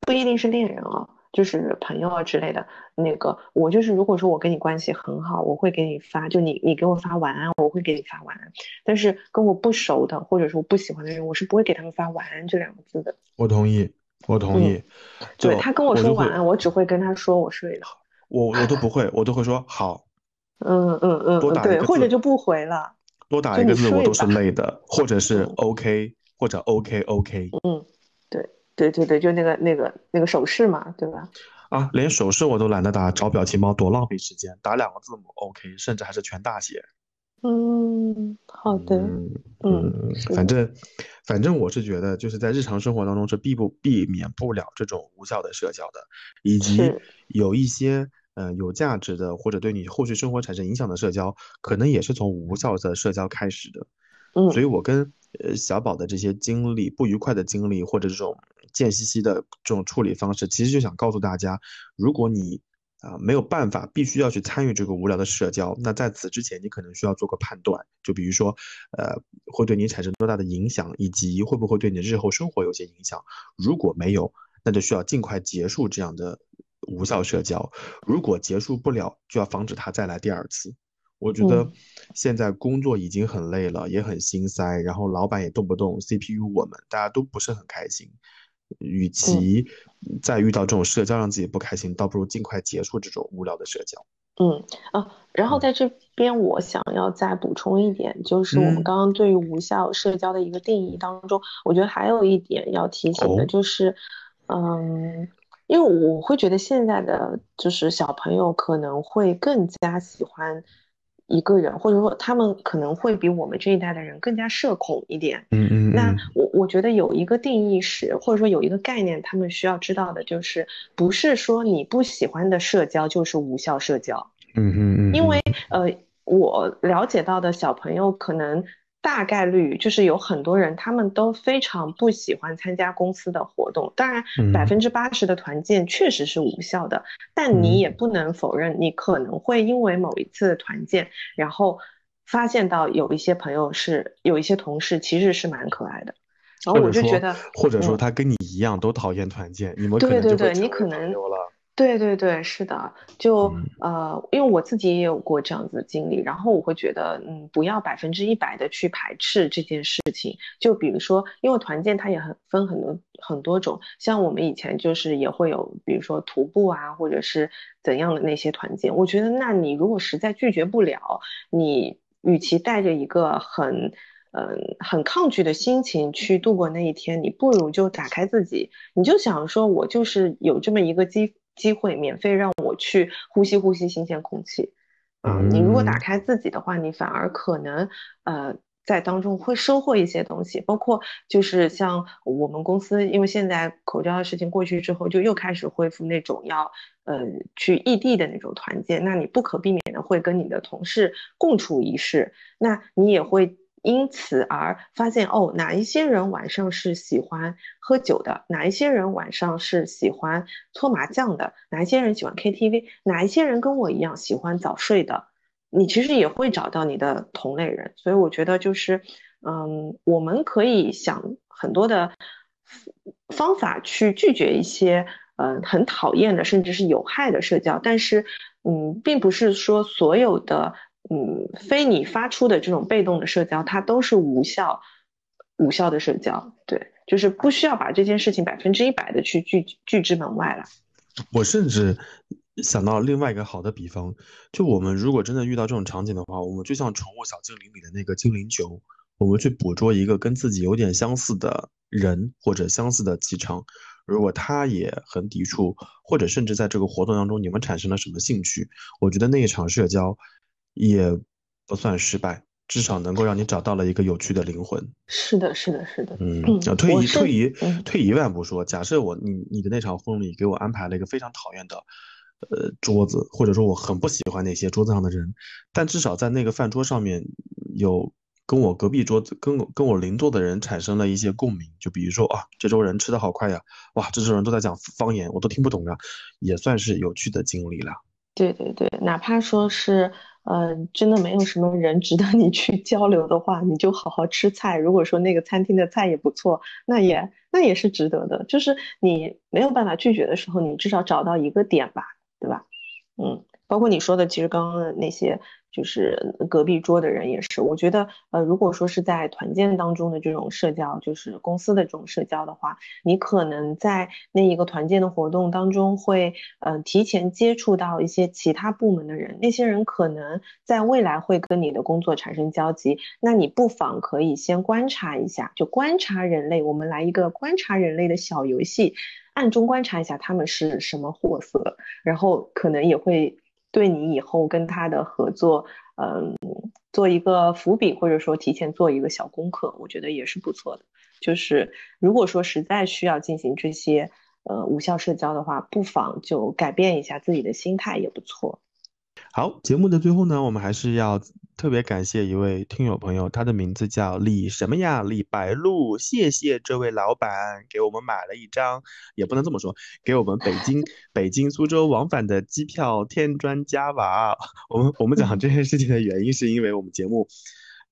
不一定是恋人啊，就是朋友啊之类的。那个我就是，如果说我跟你关系很好，我会给你发，就你你给我发晚安，我会给你发晚安。但是跟我不熟的，或者说我不喜欢的人，我是不会给他们发晚安这两个字的。我同意，我同意。对他跟我说晚安，我只会跟他说我睡了。我我都不会，我都会说好。嗯嗯嗯，多打对，或者就不回了。多打一个字我都是累的，或者是 <laughs> OK，或者 OK OK。嗯，对对对对，就那个那个那个手势嘛，对吧？啊，连手势我都懒得打，找表情包多浪费时间，打两个字母 OK，甚至还是全大写。嗯，好的。嗯，反正反正我是觉得，就是在日常生活当中是避不避免不了这种无效的社交的，以及有一些。嗯，有价值的或者对你后续生活产生影响的社交，可能也是从无效的社交开始的。嗯，所以我跟呃小宝的这些经历，不愉快的经历或者这种贱兮兮的这种处理方式，其实就想告诉大家，如果你啊没有办法，必须要去参与这个无聊的社交，那在此之前，你可能需要做个判断，就比如说，呃，会对你产生多大的影响，以及会不会对你日后生活有些影响。如果没有，那就需要尽快结束这样的。无效社交，如果结束不了，就要防止他再来第二次。我觉得现在工作已经很累了，也很心塞，然后老板也动不动 CPU 我们，大家都不是很开心。与其再遇到这种社交让自己不开心，倒不如尽快结束这种无聊的社交。嗯啊，然后在这边我想要再补充一点，就是我们刚刚对于无效社交的一个定义当中，我觉得还有一点要提醒的就是，嗯。因为我会觉得现在的就是小朋友可能会更加喜欢一个人，或者说他们可能会比我们这一代的人更加社恐一点。嗯嗯。那我我觉得有一个定义是，或者说有一个概念，他们需要知道的就是，不是说你不喜欢的社交就是无效社交。嗯嗯嗯。因为呃，我了解到的小朋友可能。大概率就是有很多人，他们都非常不喜欢参加公司的活动。当然，百分之八十的团建确实是无效的，但你也不能否认，你可能会因为某一次团建，然后发现到有一些朋友是有一些同事其实是蛮可爱的。然后我就觉得，或者说他跟你一样都讨厌团建，你们可能就会成朋友了。对对对，是的，就呃，因为我自己也有过这样子的经历，然后我会觉得，嗯，不要百分之一百的去排斥这件事情。就比如说，因为团建它也很分很多很多种，像我们以前就是也会有，比如说徒步啊，或者是怎样的那些团建。我觉得，那你如果实在拒绝不了，你与其带着一个很嗯很抗拒的心情去度过那一天，你不如就打开自己，你就想说，我就是有这么一个机。机会免费让我去呼吸呼吸新鲜空气，嗯，你如果打开自己的话，你反而可能呃在当中会收获一些东西，包括就是像我们公司，因为现在口罩的事情过去之后，就又开始恢复那种要呃去异地的那种团建，那你不可避免的会跟你的同事共处一室，那你也会。因此而发现哦，哪一些人晚上是喜欢喝酒的，哪一些人晚上是喜欢搓麻将的，哪一些人喜欢 KTV，哪一些人跟我一样喜欢早睡的，你其实也会找到你的同类人。所以我觉得就是，嗯，我们可以想很多的方法去拒绝一些嗯很讨厌的，甚至是有害的社交，但是嗯，并不是说所有的。嗯，非你发出的这种被动的社交，它都是无效、无效的社交。对，就是不需要把这件事情百分之一百的去拒拒之门外了。我甚至想到另外一个好的比方，就我们如果真的遇到这种场景的话，我们就像宠物小精灵里的那个精灵球，我们去捕捉一个跟自己有点相似的人或者相似的气场。如果他也很抵触，或者甚至在这个活动当中你们产生了什么兴趣，我觉得那一场社交。也不算失败，至少能够让你找到了一个有趣的灵魂。是的，是的，是的。嗯，退一退一退一万步说，假设我你你的那场婚礼给我安排了一个非常讨厌的呃桌子，或者说我很不喜欢那些桌子上的人，但至少在那个饭桌上面有跟我隔壁桌子跟我跟我邻座的人产生了一些共鸣，就比如说啊，这桌人吃的好快呀，哇，这桌人都在讲方言，我都听不懂啊，也算是有趣的经历了。对对对，哪怕说是。嗯，真的没有什么人值得你去交流的话，你就好好吃菜。如果说那个餐厅的菜也不错，那也那也是值得的。就是你没有办法拒绝的时候，你至少找到一个点吧，对吧？嗯，包括你说的，其实刚刚那些。就是隔壁桌的人也是，我觉得，呃，如果说是在团建当中的这种社交，就是公司的这种社交的话，你可能在那一个团建的活动当中会，呃，提前接触到一些其他部门的人，那些人可能在未来会跟你的工作产生交集，那你不妨可以先观察一下，就观察人类，我们来一个观察人类的小游戏，暗中观察一下他们是什么货色，然后可能也会。对你以后跟他的合作，嗯，做一个伏笔，或者说提前做一个小功课，我觉得也是不错的。就是如果说实在需要进行这些呃无效社交的话，不妨就改变一下自己的心态，也不错。好，节目的最后呢，我们还是要特别感谢一位听友朋友，他的名字叫李什么呀？李白露，谢谢这位老板给我们买了一张，也不能这么说，给我们北京 <laughs> 北京苏州往返的机票添砖加瓦。<laughs> 我们我们讲这件事情的原因，是因为我们节目。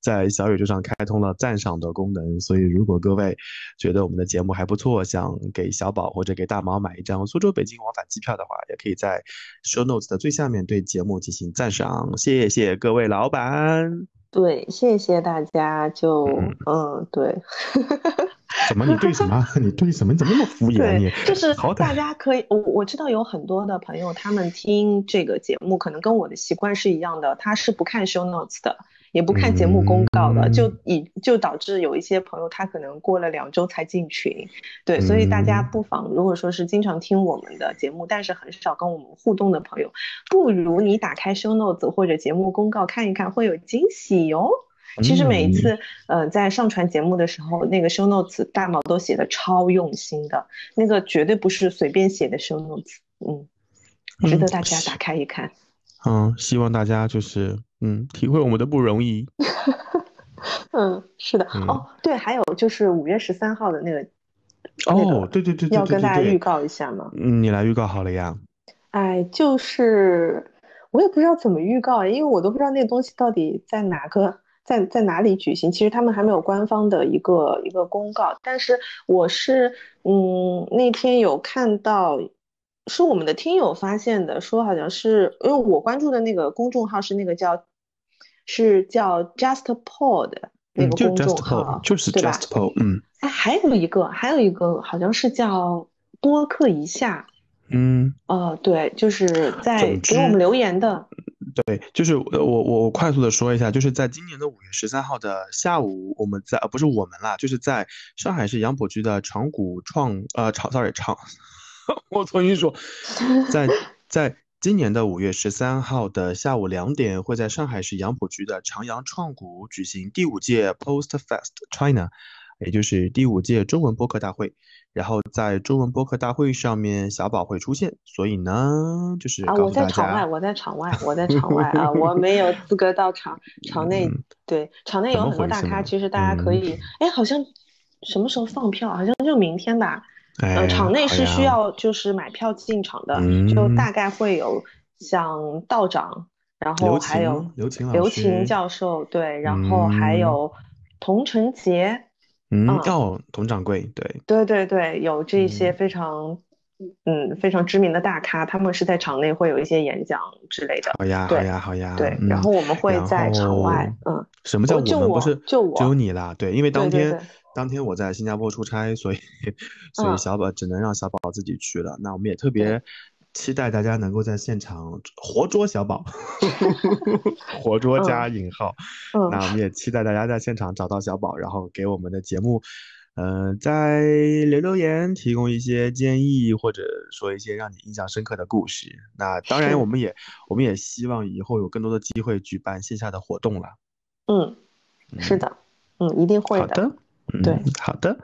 在小宇宙上开通了赞赏的功能，所以如果各位觉得我们的节目还不错，想给小宝或者给大毛买一张苏州北京往返机票的话，也可以在 show notes 的最下面对节目进行赞赏。谢谢各位老板，对，谢谢大家。就嗯，对。<laughs> 怎么？你对什么？<laughs> 你对什么？你怎么那么敷衍？你就是大家可以，我我知道有很多的朋友，他们听这个节目可能跟我的习惯是一样的，他是不看 show notes 的。也不看节目公告的，就以就导致有一些朋友他可能过了两周才进群，对，所以大家不妨如果说是经常听我们的节目，但是很少跟我们互动的朋友，不如你打开 show notes 或者节目公告看一看，会有惊喜哟。其实每一次呃在上传节目的时候，那个 show notes 大毛都写的超用心的，那个绝对不是随便写的 show notes，嗯，值得大家打开一看。嗯，希望大家就是嗯体会我们的不容易。<laughs> 嗯，是的。哦，对，还有就是五月十三号的那个。哦，对对对对，要跟大家预告一下吗？嗯，你来预告好了呀。哎，就是我也不知道怎么预告，因为我都不知道那个东西到底在哪个在在哪里举行。其实他们还没有官方的一个一个公告，但是我是嗯那天有看到。是我们的听友发现的，说好像是因为我关注的那个公众号是那个叫，是叫 JustPod 那个公众号，就是 JustPod，嗯，哎，还有一个，还有一个好像是叫播客一下，嗯，哦，对，就是在给我们留言的，对，就是我我我快速的说一下，就是在今年的五月十三号的下午，我们在呃不是我们啦，就是在上海市杨浦区的长谷创呃长，sorry 长。<laughs> 我重新说，<laughs> 在在今年的五月十三号的下午两点，会在上海市杨浦区的长阳创谷举行第五届 Post Fest China，也就是第五届中文播客大会。然后在中文播客大会上面，小宝会出现。所以呢，就是啊，我在场外，我在场外，我在场外啊，<laughs> 我没有资格到场。场内对，场内有很多大咖，其实大家可以，哎，好像什么时候放票？好像就明天吧。呃，场内是需要就是买票进场的，就大概会有像道长，然后还有刘琴刘琴教授，对，然后还有童承杰，嗯，哦，童掌柜，对，对对对，有这些非常嗯非常知名的大咖，他们是在场内会有一些演讲之类的。好呀，好呀，好呀，对，然后我们会在场外，嗯，什么叫我们？不是就我，只有你啦，对，因为当天。当天我在新加坡出差，所以所以小宝只能让小宝自己去了。那我们也特别期待大家能够在现场活捉小宝，<laughs> 活捉加引号。那我们也期待大家在现场找到小宝，然后给我们的节目，嗯，在留留言，提供一些建议，或者说一些让你印象深刻的故事。那当然，我们也我们也希望以后有更多的机会举办线下的活动了。嗯，是的，嗯，一定会的。好的，对，好的。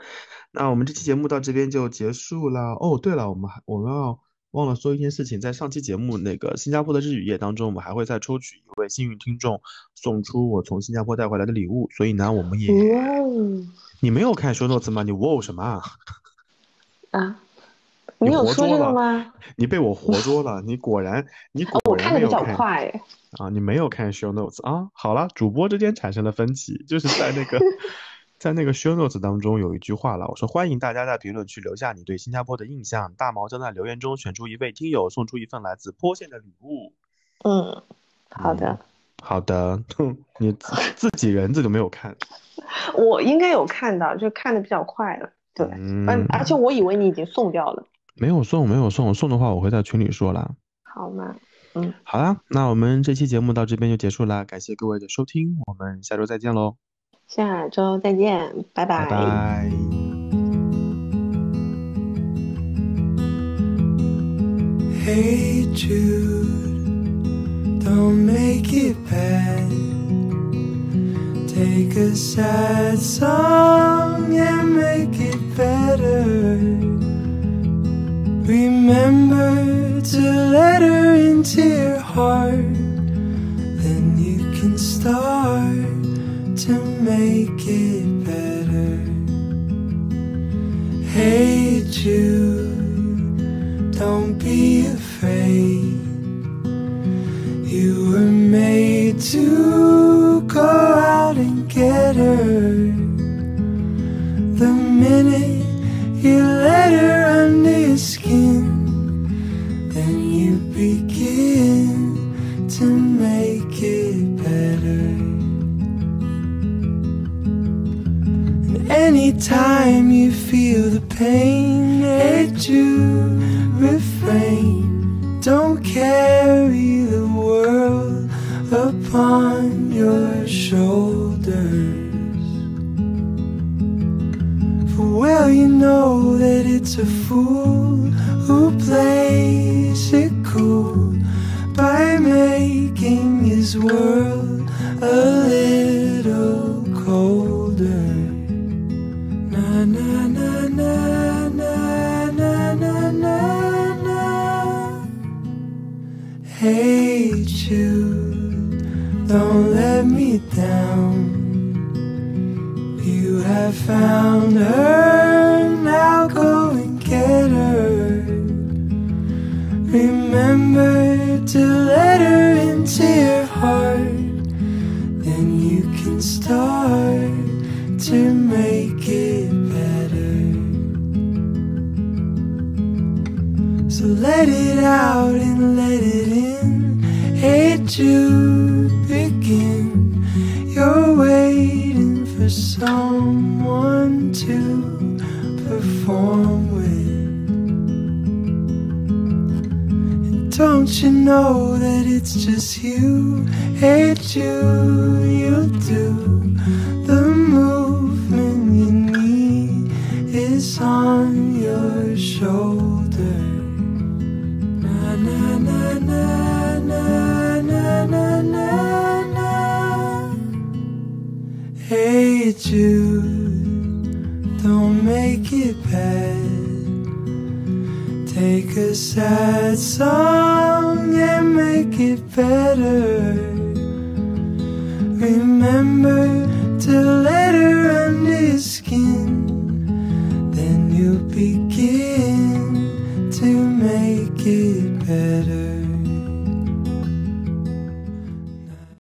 那我们这期节目到这边就结束了。哦，对了，我们还我们要忘了说一件事情，在上期节目那个新加坡的日语夜当中，我们还会再抽取一位幸运听众，送出我从新加坡带回来的礼物。所以呢，我们也，你没有看 show notes 吗？你哇什么啊？<laughs> 啊？你有说这个吗？你被我活捉了！你果然，你果然没有看。啊，你没有看 show notes 啊？好了，主播之间产生了分歧，就是在那个。<laughs> 在那个 show notes 当中有一句话了，我说欢迎大家在评论区留下你对新加坡的印象。大毛将在留言中选出一位听友，送出一份来自坡县的礼物。嗯，好的，好的。<laughs> 你自己人自己没有看？<laughs> 我应该有看到，就看的比较快了。对，嗯，而且我以为你已经送掉了。没有送，没有送，送的话我会在群里说了。好嘛？嗯，好啦，那我们这期节目到这边就结束了，感谢各位的收听，我们下周再见喽。下周再见，拜拜。拜拜。Hey Jude, don't make it bad. Take a sad song and